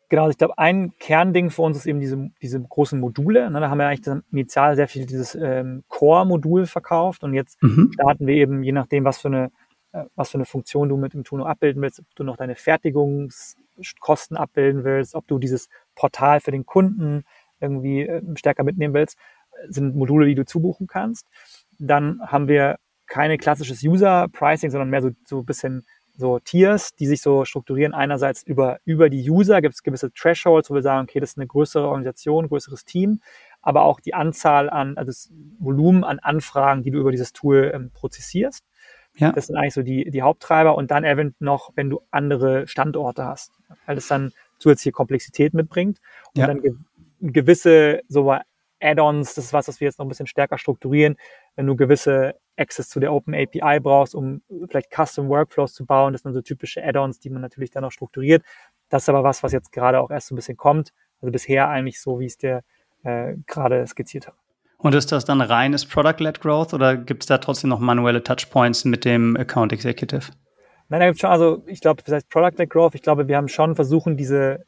Genau, ich glaube, ein Kernding für uns ist eben diese, diese großen Module. Ne, da haben wir eigentlich initial sehr viel dieses ähm, Core-Modul verkauft und jetzt mhm. starten wir eben, je nachdem, was für eine, äh, was für eine Funktion du mit dem Tuno abbilden willst, ob du noch deine Fertigungskosten abbilden willst, ob du dieses Portal für den Kunden irgendwie äh, stärker mitnehmen willst, sind Module, die du zubuchen kannst. Dann haben wir keine klassisches User-Pricing, sondern mehr so, so ein bisschen so Tiers, die sich so strukturieren. Einerseits über, über die User gibt es gewisse Thresholds, wo wir sagen, okay, das ist eine größere Organisation, größeres Team, aber auch die Anzahl an, also das Volumen an Anfragen, die du über dieses Tool ähm, prozessierst. Ja. Das sind eigentlich so die, die Haupttreiber und dann eventuell noch, wenn du andere Standorte hast, weil das dann zusätzliche Komplexität mitbringt und ja. dann gewisse so Add-ons, das ist was, was wir jetzt noch ein bisschen stärker strukturieren, wenn du gewisse Access zu der Open API brauchst, um vielleicht Custom Workflows zu bauen, das sind so typische Add-ons, die man natürlich dann noch strukturiert. Das ist aber was, was jetzt gerade auch erst so ein bisschen kommt. Also bisher eigentlich so, wie es der äh, gerade skizziert hat. Und ist das dann reines Product-led Growth oder gibt es da trotzdem noch manuelle Touchpoints mit dem Account Executive? Nein, da gibt schon, also ich glaube, das heißt Product-led Growth, ich glaube, wir haben schon versuchen, diese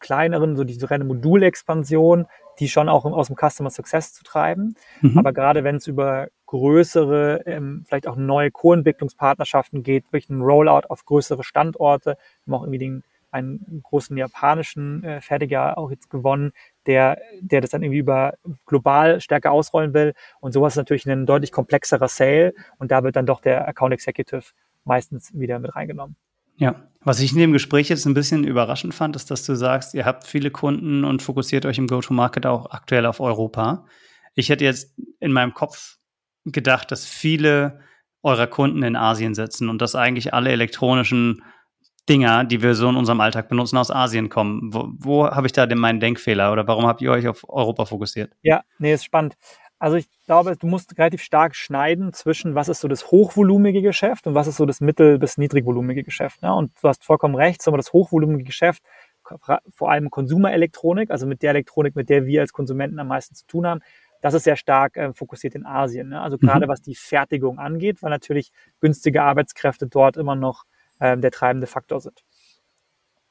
kleineren, so diese reine Modulexpansion, die schon auch aus dem Customer Success zu treiben. Mhm. Aber gerade wenn es über größere, ähm, vielleicht auch neue Co-Entwicklungspartnerschaften geht, wirklich ein Rollout auf größere Standorte, wir haben auch irgendwie den, einen großen japanischen äh, Fertiger auch jetzt gewonnen, der, der das dann irgendwie über global stärker ausrollen will. Und sowas ist natürlich ein deutlich komplexerer Sale und da wird dann doch der Account Executive meistens wieder mit reingenommen. Ja, was ich in dem Gespräch jetzt ein bisschen überraschend fand, ist, dass du sagst, ihr habt viele Kunden und fokussiert euch im Go-to-Market auch aktuell auf Europa. Ich hätte jetzt in meinem Kopf gedacht, dass viele eurer Kunden in Asien sitzen und dass eigentlich alle elektronischen Dinger, die wir so in unserem Alltag benutzen, aus Asien kommen. Wo, wo habe ich da denn meinen Denkfehler oder warum habt ihr euch auf Europa fokussiert? Ja, nee, ist spannend. Also ich glaube, du musst relativ stark schneiden zwischen, was ist so das hochvolumige Geschäft und was ist so das mittel- bis niedrigvolumige Geschäft. Ne? Und du hast vollkommen recht, aber das hochvolumige Geschäft, vor allem Konsumerelektronik, also mit der Elektronik, mit der wir als Konsumenten am meisten zu tun haben, das ist sehr stark äh, fokussiert in Asien. Ne? Also gerade mhm. was die Fertigung angeht, weil natürlich günstige Arbeitskräfte dort immer noch äh, der treibende Faktor sind.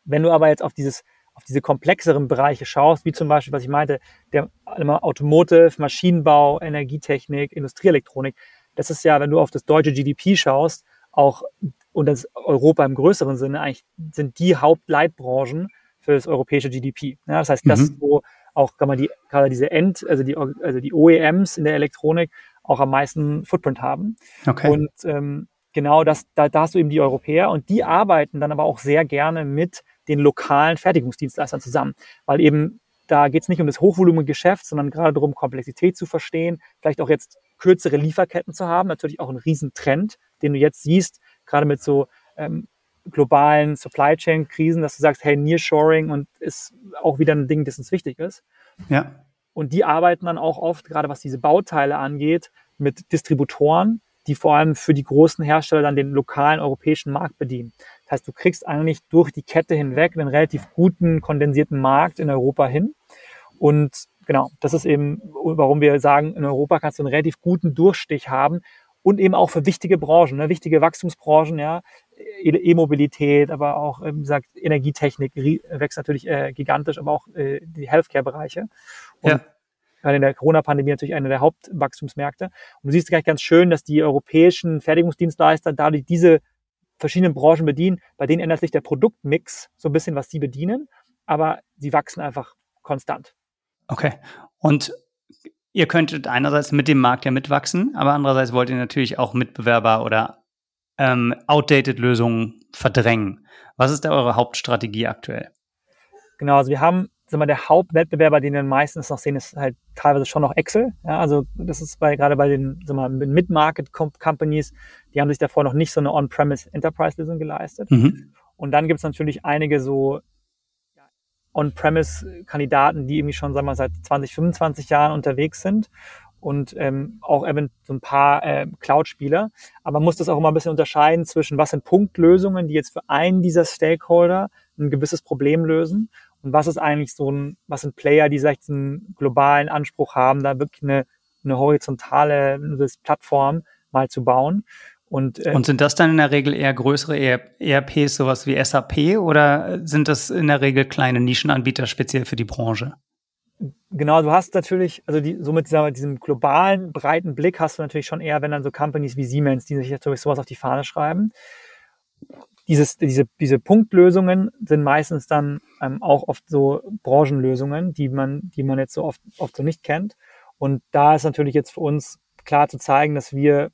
Wenn du aber jetzt auf dieses auf diese komplexeren Bereiche schaust, wie zum Beispiel, was ich meinte, der Automotive, Maschinenbau, Energietechnik, Industrieelektronik, das ist ja, wenn du auf das deutsche GDP schaust, auch und das Europa im größeren Sinne eigentlich sind die Hauptleitbranchen für das europäische GDP. Ja, das heißt, das, mhm. wo auch kann man die gerade diese End, also die also die OEMs in der Elektronik auch am meisten Footprint haben. Okay. Und ähm, genau das, da, da hast du eben die Europäer und die arbeiten dann aber auch sehr gerne mit den lokalen Fertigungsdienstleistern zusammen, weil eben da geht es nicht um das hochvolumige Geschäft, sondern gerade darum, Komplexität zu verstehen, vielleicht auch jetzt kürzere Lieferketten zu haben, natürlich auch ein Riesentrend, den du jetzt siehst, gerade mit so ähm, globalen Supply Chain Krisen, dass du sagst, hey, Nearshoring und ist auch wieder ein Ding, das uns wichtig ist. Ja. Und die arbeiten dann auch oft, gerade was diese Bauteile angeht, mit Distributoren, die vor allem für die großen Hersteller dann den lokalen europäischen Markt bedienen. Das heißt, du kriegst eigentlich durch die Kette hinweg einen relativ guten kondensierten Markt in Europa hin. Und genau, das ist eben, warum wir sagen, in Europa kannst du einen relativ guten Durchstich haben und eben auch für wichtige Branchen, ne, wichtige Wachstumsbranchen, ja, e-, E-Mobilität, aber auch, wie gesagt, Energietechnik wächst natürlich äh, gigantisch, aber auch äh, die Healthcare-Bereiche. Und ja gerade in der Corona-Pandemie natürlich einer der Hauptwachstumsmärkte. Und du siehst gleich ganz schön, dass die europäischen Fertigungsdienstleister dadurch diese verschiedenen Branchen bedienen. Bei denen ändert sich der Produktmix so ein bisschen, was sie bedienen, aber sie wachsen einfach konstant. Okay. Und ihr könntet einerseits mit dem Markt ja mitwachsen, aber andererseits wollt ihr natürlich auch Mitbewerber oder ähm, outdated Lösungen verdrängen. Was ist da eure Hauptstrategie aktuell? Genau, also wir haben sag mal, der Hauptwettbewerber, den wir meistens noch sehen, ist halt teilweise schon noch Excel. Ja, also das ist bei, gerade bei den sag mal, Mid-Market-Companies, die haben sich davor noch nicht so eine On-Premise Enterprise-Lösung geleistet. Mhm. Und dann gibt es natürlich einige so On-Premise-Kandidaten, die irgendwie schon sagen wir, seit 20, 25 Jahren unterwegs sind und ähm, auch eben so ein paar äh, Cloud-Spieler. Aber man muss das auch immer ein bisschen unterscheiden zwischen, was sind Punktlösungen, die jetzt für einen dieser Stakeholder ein gewisses Problem lösen und was ist eigentlich so ein, was sind Player, die vielleicht einen globalen Anspruch haben, da wirklich eine, eine horizontale Plattform mal zu bauen. Und, äh, und sind das dann in der Regel eher größere ERPs, sowas wie SAP, oder sind das in der Regel kleine Nischenanbieter speziell für die Branche? Genau, du hast natürlich, also die, so mit dieser, diesem globalen, breiten Blick hast du natürlich schon eher, wenn dann so Companies wie Siemens, die sich natürlich sowas auf die Fahne schreiben dieses, diese, diese Punktlösungen sind meistens dann ähm, auch oft so Branchenlösungen, die man, die man jetzt so oft, oft so nicht kennt. Und da ist natürlich jetzt für uns klar zu zeigen, dass wir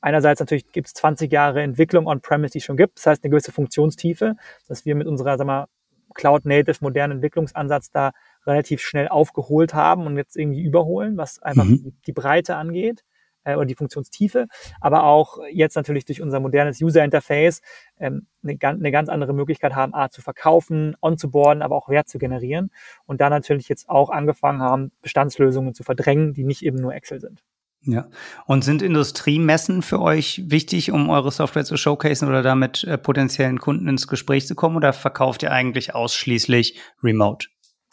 einerseits natürlich gibt es 20 Jahre Entwicklung on-premise, die es schon gibt, das heißt eine gewisse Funktionstiefe, dass wir mit unserer, sag mal, Cloud-Native modernen Entwicklungsansatz da relativ schnell aufgeholt haben und jetzt irgendwie überholen, was einfach mhm. die, die Breite angeht äh, oder die Funktionstiefe, aber auch jetzt natürlich durch unser modernes User-Interface ähm, eine, eine ganz andere Möglichkeit haben, A, zu verkaufen, onzuboarden, aber auch Wert zu generieren und da natürlich jetzt auch angefangen haben, Bestandslösungen zu verdrängen, die nicht eben nur Excel sind. Ja. Und sind Industriemessen für euch wichtig, um eure Software zu showcasen oder damit äh, potenziellen Kunden ins Gespräch zu kommen oder verkauft ihr eigentlich ausschließlich remote?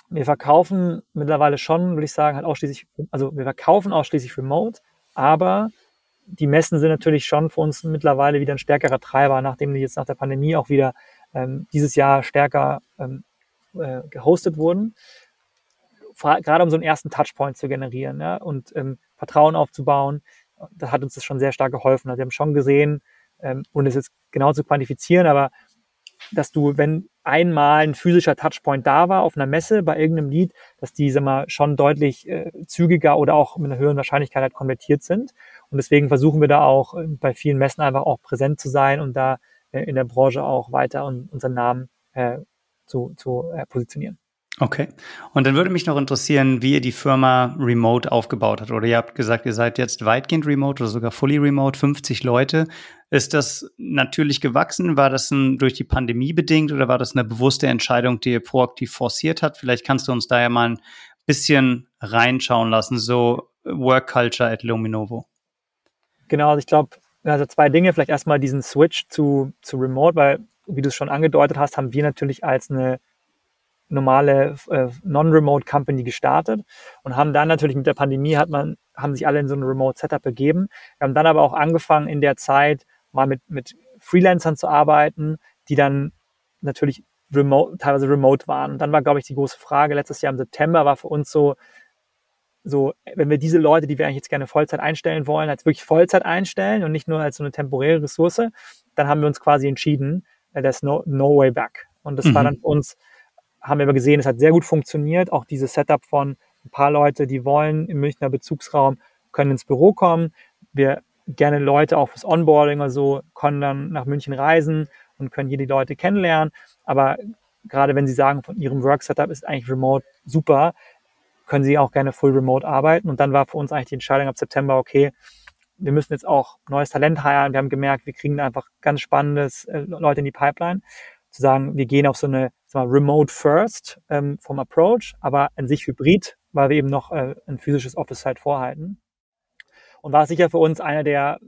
Wir verkaufen mittlerweile schon, würde ich sagen, halt ausschließlich, also wir verkaufen ausschließlich remote. Aber die Messen sind natürlich schon für uns mittlerweile wieder ein stärkerer Treiber, nachdem die jetzt nach der Pandemie auch wieder ähm, dieses Jahr stärker ähm, äh, gehostet wurden. Gerade um so einen ersten Touchpoint zu generieren ja, und ähm, Vertrauen aufzubauen, das hat uns das schon sehr stark geholfen. Also wir haben schon gesehen, ähm, ohne es jetzt genau zu quantifizieren, aber dass du, wenn einmal ein physischer Touchpoint da war auf einer Messe bei irgendeinem Lied, dass die sag mal, schon deutlich äh, zügiger oder auch mit einer höheren Wahrscheinlichkeit halt konvertiert sind. Und deswegen versuchen wir da auch äh, bei vielen Messen einfach auch präsent zu sein und da äh, in der Branche auch weiter un unseren Namen äh, zu, zu äh, positionieren. Okay. Und dann würde mich noch interessieren, wie ihr die Firma remote aufgebaut habt. Oder ihr habt gesagt, ihr seid jetzt weitgehend remote oder sogar fully remote, 50 Leute. Ist das natürlich gewachsen? War das ein, durch die Pandemie bedingt oder war das eine bewusste Entscheidung, die ihr proaktiv forciert habt? Vielleicht kannst du uns da ja mal ein bisschen reinschauen lassen. So, Work Culture at Luminovo? Genau, also ich glaube, also zwei Dinge. Vielleicht erstmal diesen Switch zu, zu Remote, weil, wie du es schon angedeutet hast, haben wir natürlich als eine normale äh, Non-Remote Company gestartet und haben dann natürlich mit der Pandemie hat man, haben sich alle in so ein Remote Setup begeben. Wir haben dann aber auch angefangen in der Zeit mal mit, mit Freelancern zu arbeiten, die dann natürlich remote, teilweise remote waren. Und dann war, glaube ich, die große Frage, letztes Jahr im September war für uns so, so, wenn wir diese Leute, die wir eigentlich jetzt gerne Vollzeit einstellen wollen, als wirklich Vollzeit einstellen und nicht nur als so eine temporäre Ressource, dann haben wir uns quasi entschieden, äh, there's no, no way back. Und das mhm. war dann für uns, haben wir gesehen, es hat sehr gut funktioniert. Auch dieses Setup von ein paar Leute, die wollen im Münchner Bezugsraum, können ins Büro kommen. Wir gerne Leute auch fürs Onboarding oder so, können dann nach München reisen und können hier die Leute kennenlernen. Aber gerade wenn Sie sagen, von Ihrem Work-Setup ist eigentlich Remote super, können Sie auch gerne full remote arbeiten. Und dann war für uns eigentlich die Entscheidung ab September, okay, wir müssen jetzt auch neues Talent heiren. Wir haben gemerkt, wir kriegen einfach ganz spannendes äh, Leute in die Pipeline. Zu sagen, wir gehen auf so eine mal, Remote First ähm, vom Approach, aber an sich Hybrid, weil wir eben noch äh, ein physisches Office halt vorhalten. Und war sicher für uns einer der,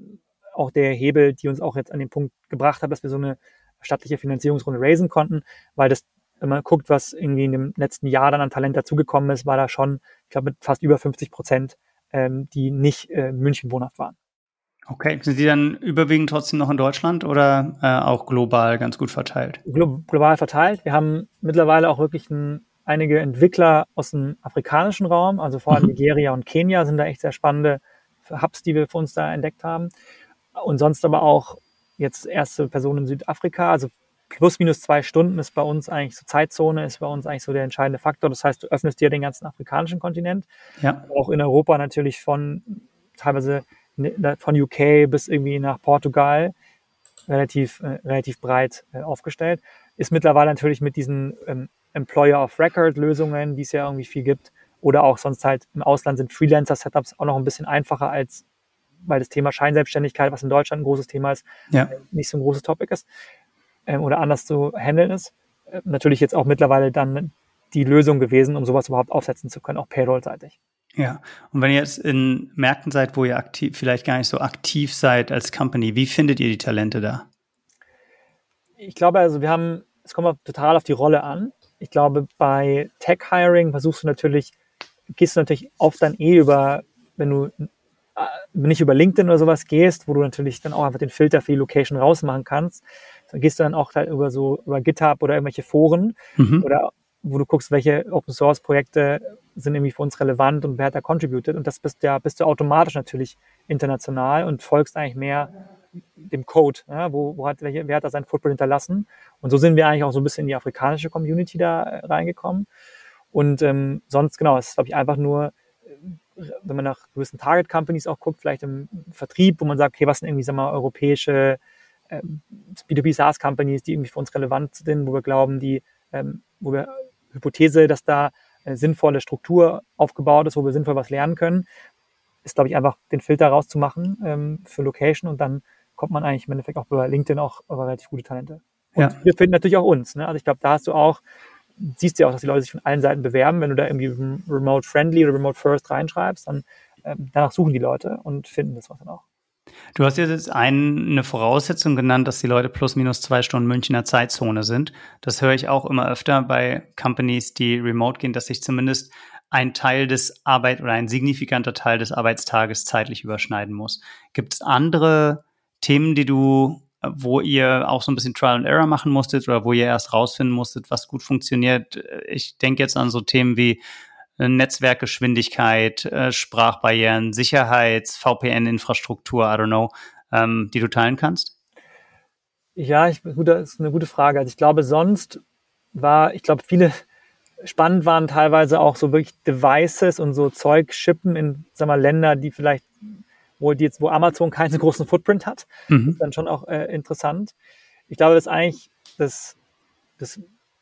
auch der Hebel, die uns auch jetzt an den Punkt gebracht hat, dass wir so eine staatliche Finanzierungsrunde raisen konnten, weil das, wenn man guckt, was irgendwie in dem letzten Jahr dann an Talent dazugekommen ist, war da schon, ich glaube, mit fast über 50 Prozent, ähm, die nicht äh, München wohnhaft waren. Okay, sind die dann überwiegend trotzdem noch in Deutschland oder äh, auch global ganz gut verteilt? Glo global verteilt. Wir haben mittlerweile auch wirklich ein, einige Entwickler aus dem afrikanischen Raum, also vor allem mhm. Nigeria und Kenia sind da echt sehr spannende Hubs, die wir für uns da entdeckt haben. Und sonst aber auch jetzt erste Person in Südafrika, also plus minus zwei Stunden ist bei uns eigentlich so Zeitzone, ist bei uns eigentlich so der entscheidende Faktor. Das heißt, du öffnest dir den ganzen afrikanischen Kontinent. Ja. Auch in Europa natürlich von teilweise von UK bis irgendwie nach Portugal relativ, äh, relativ breit äh, aufgestellt. Ist mittlerweile natürlich mit diesen ähm, Employer of Record Lösungen, die es ja irgendwie viel gibt, oder auch sonst halt im Ausland sind Freelancer-Setups auch noch ein bisschen einfacher als weil das Thema Scheinselbstständigkeit, was in Deutschland ein großes Thema ist, ja. Äh, nicht so ein großes Topic ist ähm, oder anders zu handeln ist. Äh, natürlich jetzt auch mittlerweile dann die Lösung gewesen, um sowas überhaupt aufsetzen zu können, auch Payroll-seitig. Ja, und wenn ihr jetzt in Märkten seid, wo ihr aktiv, vielleicht gar nicht so aktiv seid als Company, wie findet ihr die Talente da? Ich glaube, also wir haben, es kommt total auf die Rolle an. Ich glaube, bei Tech-Hiring versuchst du natürlich, gehst du natürlich oft dann eh über, wenn du äh, nicht über LinkedIn oder sowas gehst, wo du natürlich dann auch einfach den Filter für die Location rausmachen kannst, dann gehst du dann auch halt über so über GitHub oder irgendwelche Foren mhm. oder wo du guckst, welche Open Source Projekte sind irgendwie für uns relevant und wer hat da contributed. Und das bist ja bist du automatisch natürlich international und folgst eigentlich mehr dem Code, ja, wo, wo hat welche, wer hat da seinen Footprint hinterlassen. Und so sind wir eigentlich auch so ein bisschen in die afrikanische Community da äh, reingekommen. Und ähm, sonst genau, es ist glaube ich einfach nur wenn man nach gewissen Target Companies auch guckt, vielleicht im Vertrieb, wo man sagt, okay, was sind irgendwie, sagen wir mal, europäische ähm, B2B SaaS Companies, die irgendwie für uns relevant sind, wo wir glauben, die, ähm, wo wir Hypothese, dass da eine sinnvolle Struktur aufgebaut ist, wo wir sinnvoll was lernen können, ist, glaube ich, einfach den Filter rauszumachen ähm, für Location und dann kommt man eigentlich im Endeffekt auch bei LinkedIn auch über relativ gute Talente. Und ja. wir finden natürlich auch uns. Ne? Also ich glaube, da hast du auch siehst du ja auch, dass die Leute sich von allen Seiten bewerben. Wenn du da irgendwie Remote Friendly oder Remote First reinschreibst, dann ähm, danach suchen die Leute und finden das was dann auch. Du hast jetzt ein, eine Voraussetzung genannt, dass die Leute plus minus zwei Stunden Münchner Zeitzone sind. Das höre ich auch immer öfter bei Companies, die remote gehen, dass sich zumindest ein Teil des Arbeit oder ein signifikanter Teil des Arbeitstages zeitlich überschneiden muss. Gibt es andere Themen, die du wo ihr auch so ein bisschen Trial and Error machen musstet oder wo ihr erst rausfinden musstet, was gut funktioniert. Ich denke jetzt an so Themen wie Netzwerkgeschwindigkeit, äh, Sprachbarrieren, Sicherheits-, VPN-Infrastruktur, I don't know, ähm, die du teilen kannst? Ja, ich, gut, das ist eine gute Frage. Also ich glaube, sonst war, ich glaube, viele spannend waren teilweise auch so wirklich Devices und so Zeug shippen in, sag mal, Länder, die vielleicht wo, die jetzt, wo Amazon keinen so großen Footprint hat. Mhm. ist dann schon auch äh, interessant. Ich glaube, das ist eigentlich das, das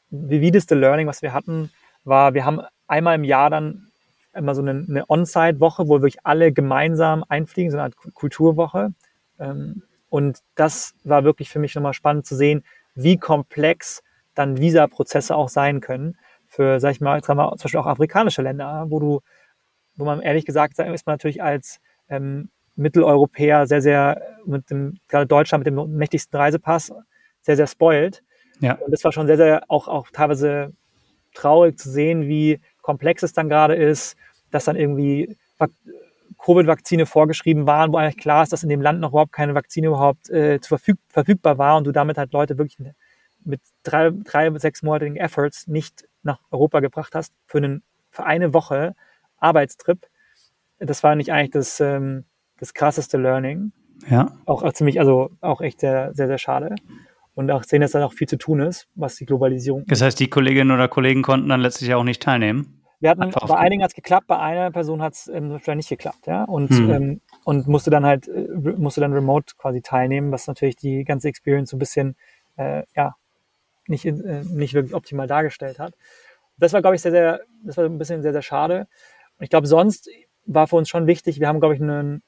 vivideste Learning, was wir hatten, war, wir haben einmal im Jahr dann immer so eine, eine On-Site-Woche, wo wirklich alle gemeinsam einfliegen, so eine Art Kulturwoche. Ähm, und das war wirklich für mich nochmal spannend zu sehen, wie komplex dann Visa-Prozesse auch sein können für, sag ich mal, jetzt haben wir zum Beispiel auch afrikanische Länder, wo du wo man ehrlich gesagt ist man natürlich als ähm, Mitteleuropäer sehr, sehr mit dem, gerade Deutschland mit dem mächtigsten Reisepass, sehr, sehr spoiled. Ja. Und das war schon sehr, sehr auch, auch teilweise traurig zu sehen, wie komplex es dann gerade ist, dass dann irgendwie Covid-Vakzine vorgeschrieben waren, wo eigentlich klar ist, dass in dem Land noch überhaupt keine Vakzine überhaupt äh, verfüg verfügbar war und du damit halt Leute wirklich mit drei, drei sechsmonatigen Efforts nicht nach Europa gebracht hast für, einen, für eine Woche Arbeitstrip. Das war nicht eigentlich das, ähm, das krasseste Learning. Ja. Auch, auch ziemlich, also auch echt sehr, sehr, sehr schade. Und auch sehen, dass da noch viel zu tun ist, was die Globalisierung. Das heißt, die Kolleginnen oder Kollegen konnten dann letztlich auch nicht teilnehmen. Wir hatten, bei einigen hat es geklappt, bei einer Person hat es ähm, nicht geklappt, ja. Und, hm. ähm, und musste dann halt, äh, musste dann remote quasi teilnehmen, was natürlich die ganze Experience so ein bisschen, äh, ja, nicht, äh, nicht wirklich optimal dargestellt hat. Das war, glaube ich, sehr, sehr, das war ein bisschen sehr, sehr schade. Und ich glaube, sonst war für uns schon wichtig, wir haben, glaube ich, einen,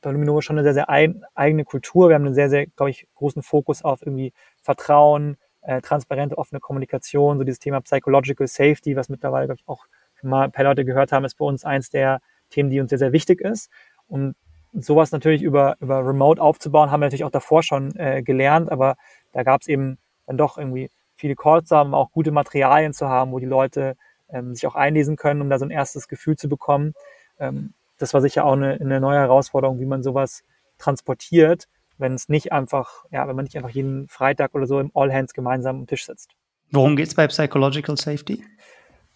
bei Luminova schon eine sehr, sehr ein, eigene Kultur. Wir haben einen sehr, sehr, glaube ich, großen Fokus auf irgendwie Vertrauen, äh, transparente, offene Kommunikation, so dieses Thema Psychological Safety, was mittlerweile, glaube ich, auch mal ein paar Leute gehört haben, ist bei uns eins der Themen, die uns sehr, sehr wichtig ist. Und sowas natürlich über, über Remote aufzubauen, haben wir natürlich auch davor schon äh, gelernt, aber da gab es eben dann doch irgendwie viele Calls zu haben, auch gute Materialien zu haben, wo die Leute ähm, sich auch einlesen können, um da so ein erstes Gefühl zu bekommen. Ähm, das war sicher auch eine, eine neue Herausforderung, wie man sowas transportiert wenn es nicht einfach, ja, wenn man nicht einfach jeden Freitag oder so im All Hands gemeinsam am Tisch sitzt. Worum geht es bei Psychological Safety?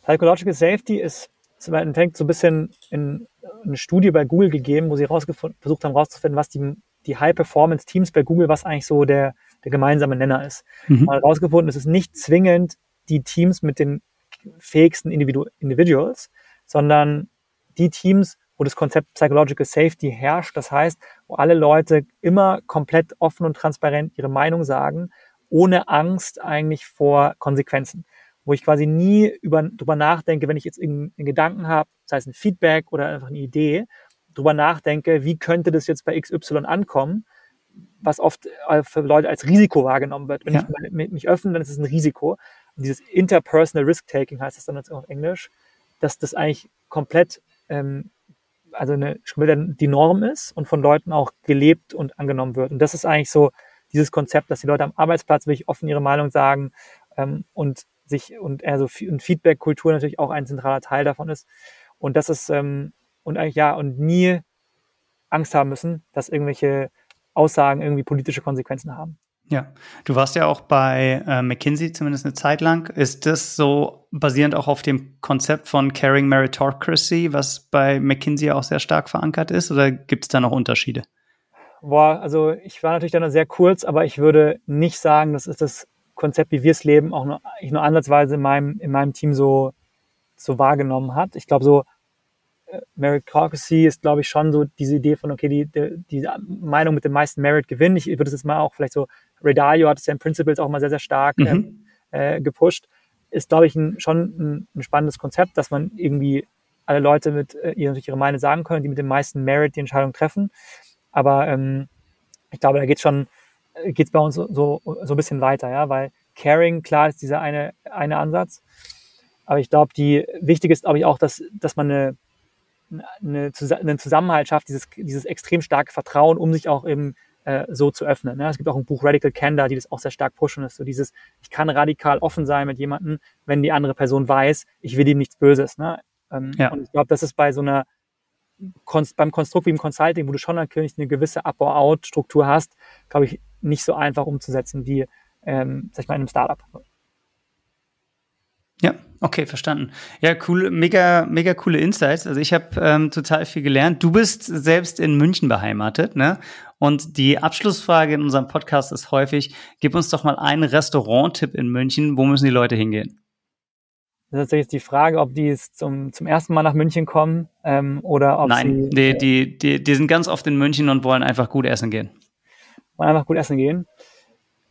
Psychological Safety ist, ist im Endeffekt so ein bisschen in eine Studie bei Google gegeben, wo sie versucht haben herauszufinden, was die, die High-Performance-Teams bei Google, was eigentlich so der, der gemeinsame Nenner ist. Mhm. Mal herausgefunden, es ist nicht zwingend die Teams mit den fähigsten Individu Individuals, sondern die Teams, wo das Konzept Psychological Safety herrscht. Das heißt, wo alle Leute immer komplett offen und transparent ihre Meinung sagen, ohne Angst eigentlich vor Konsequenzen. Wo ich quasi nie über, drüber nachdenke, wenn ich jetzt einen Gedanken habe, sei es ein Feedback oder einfach eine Idee, drüber nachdenke, wie könnte das jetzt bei XY ankommen, was oft äh, für Leute als Risiko wahrgenommen wird. Wenn ja. ich mich öffne, dann ist es ein Risiko. Und dieses Interpersonal Risk-Taking heißt das dann jetzt auf Englisch, dass das eigentlich komplett ähm, also eine, die Norm ist und von Leuten auch gelebt und angenommen wird. Und das ist eigentlich so dieses Konzept, dass die Leute am Arbeitsplatz wirklich offen ihre Meinung sagen ähm, und sich und also und Feedback-Kultur natürlich auch ein zentraler Teil davon ist. Und das ist ähm, und eigentlich ja und nie Angst haben müssen, dass irgendwelche Aussagen irgendwie politische Konsequenzen haben. Ja, du warst ja auch bei äh, McKinsey zumindest eine Zeit lang. Ist das so basierend auch auf dem Konzept von Caring Meritocracy, was bei McKinsey auch sehr stark verankert ist, oder gibt es da noch Unterschiede? Boah, also ich war natürlich dann sehr kurz, aber ich würde nicht sagen, das ist das Konzept, wie wir es leben, auch nur, ich nur ansatzweise in meinem, in meinem Team so, so wahrgenommen hat. Ich glaube, so Meritocracy ist, glaube ich, schon so diese Idee von, okay, die, die, die Meinung mit dem meisten Merit gewinnen. Ich würde es jetzt mal auch vielleicht so, Ray Dalio hat es ja in Principles auch mal sehr, sehr stark mhm. ähm, äh, gepusht. Ist, glaube ich, ein, schon ein, ein, spannendes Konzept, dass man irgendwie alle Leute mit äh, ihre, ihre Meinung sagen können, die mit dem meisten Merit die Entscheidung treffen. Aber ähm, ich glaube, da geht schon, äh, geht es bei uns so, so, so ein bisschen weiter, ja, weil Caring, klar, ist dieser eine, eine Ansatz. Aber ich glaube, die wichtig ist, glaube ich, auch, dass, dass man eine, eine, einen Zusammenhalt schafft, dieses, dieses extrem starke Vertrauen, um sich auch eben äh, so zu öffnen. Ne? Es gibt auch ein Buch Radical Candor, die das auch sehr stark pushen. Ist so dieses, ich kann radikal offen sein mit jemandem, wenn die andere Person weiß, ich will ihm nichts Böses. Ne? Ähm, ja. Und ich glaube, das ist bei so einer beim Konstrukt wie im Consulting, wo du schon natürlich eine gewisse Up-or-Out-Struktur hast, glaube ich, nicht so einfach umzusetzen wie, ähm, sag ich mal, in einem Startup. Ja, okay, verstanden. Ja, cool, mega, mega coole Insights. Also ich habe ähm, total viel gelernt. Du bist selbst in München beheimatet, ne? Und die Abschlussfrage in unserem Podcast ist häufig: Gib uns doch mal einen Restaurant-Tipp in München. Wo müssen die Leute hingehen? Das ist jetzt die Frage, ob die zum, zum ersten Mal nach München kommen ähm, oder ob Nein, sie. Die, die, die, die sind ganz oft in München und wollen einfach gut essen gehen. Wollen einfach gut essen gehen.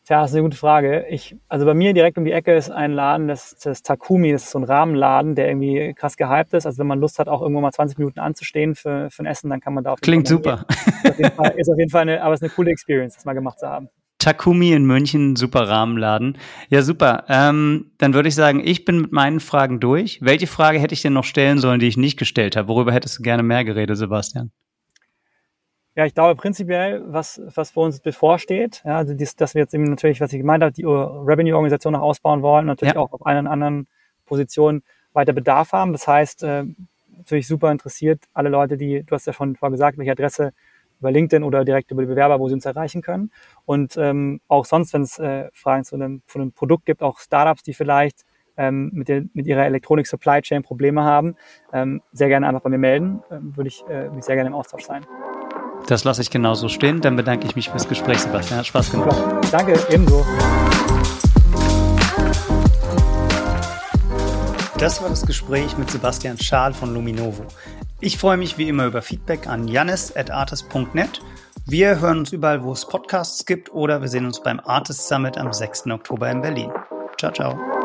Tja, das ist eine gute Frage. Ich, also bei mir direkt um die Ecke ist ein Laden, das, das Takumi, das ist so ein Rahmenladen, der irgendwie krass gehypt ist. Also wenn man Lust hat, auch irgendwo mal 20 Minuten anzustehen für, für ein Essen, dann kann man da auf Klingt super. Ist auf, Fall, ist auf jeden Fall eine, aber es ist eine coole Experience, das mal gemacht zu haben. Takumi in München, super Rahmenladen. Ja, super. Ähm, dann würde ich sagen, ich bin mit meinen Fragen durch. Welche Frage hätte ich denn noch stellen sollen, die ich nicht gestellt habe? Worüber hättest du gerne mehr geredet, Sebastian? Ja, ich glaube prinzipiell, was, was für uns bevorsteht, ja, also dies, dass wir jetzt eben natürlich, was ich gemeint habe, die Revenue-Organisation noch ausbauen wollen, natürlich ja. auch auf einer anderen Position weiter Bedarf haben. Das heißt, äh, natürlich super interessiert, alle Leute, die, du hast ja schon vorher gesagt, welche Adresse über LinkedIn oder direkt über die Bewerber, wo sie uns erreichen können. Und ähm, auch sonst, wenn es äh, Fragen zu einem, zu einem Produkt gibt, auch Startups, die vielleicht ähm, mit, der, mit ihrer Elektronik Supply Chain Probleme haben, ähm, sehr gerne einfach bei mir melden. Ähm, würde ich äh, mich sehr gerne im Austausch sein. Das lasse ich genauso stehen. Dann bedanke ich mich fürs Gespräch, Sebastian. Hat Spaß gemacht. Danke, ebenso. Das war das Gespräch mit Sebastian Schaal von Luminovo. Ich freue mich wie immer über Feedback an janis.artist.net. Wir hören uns überall, wo es Podcasts gibt oder wir sehen uns beim Artist Summit am 6. Oktober in Berlin. Ciao, ciao.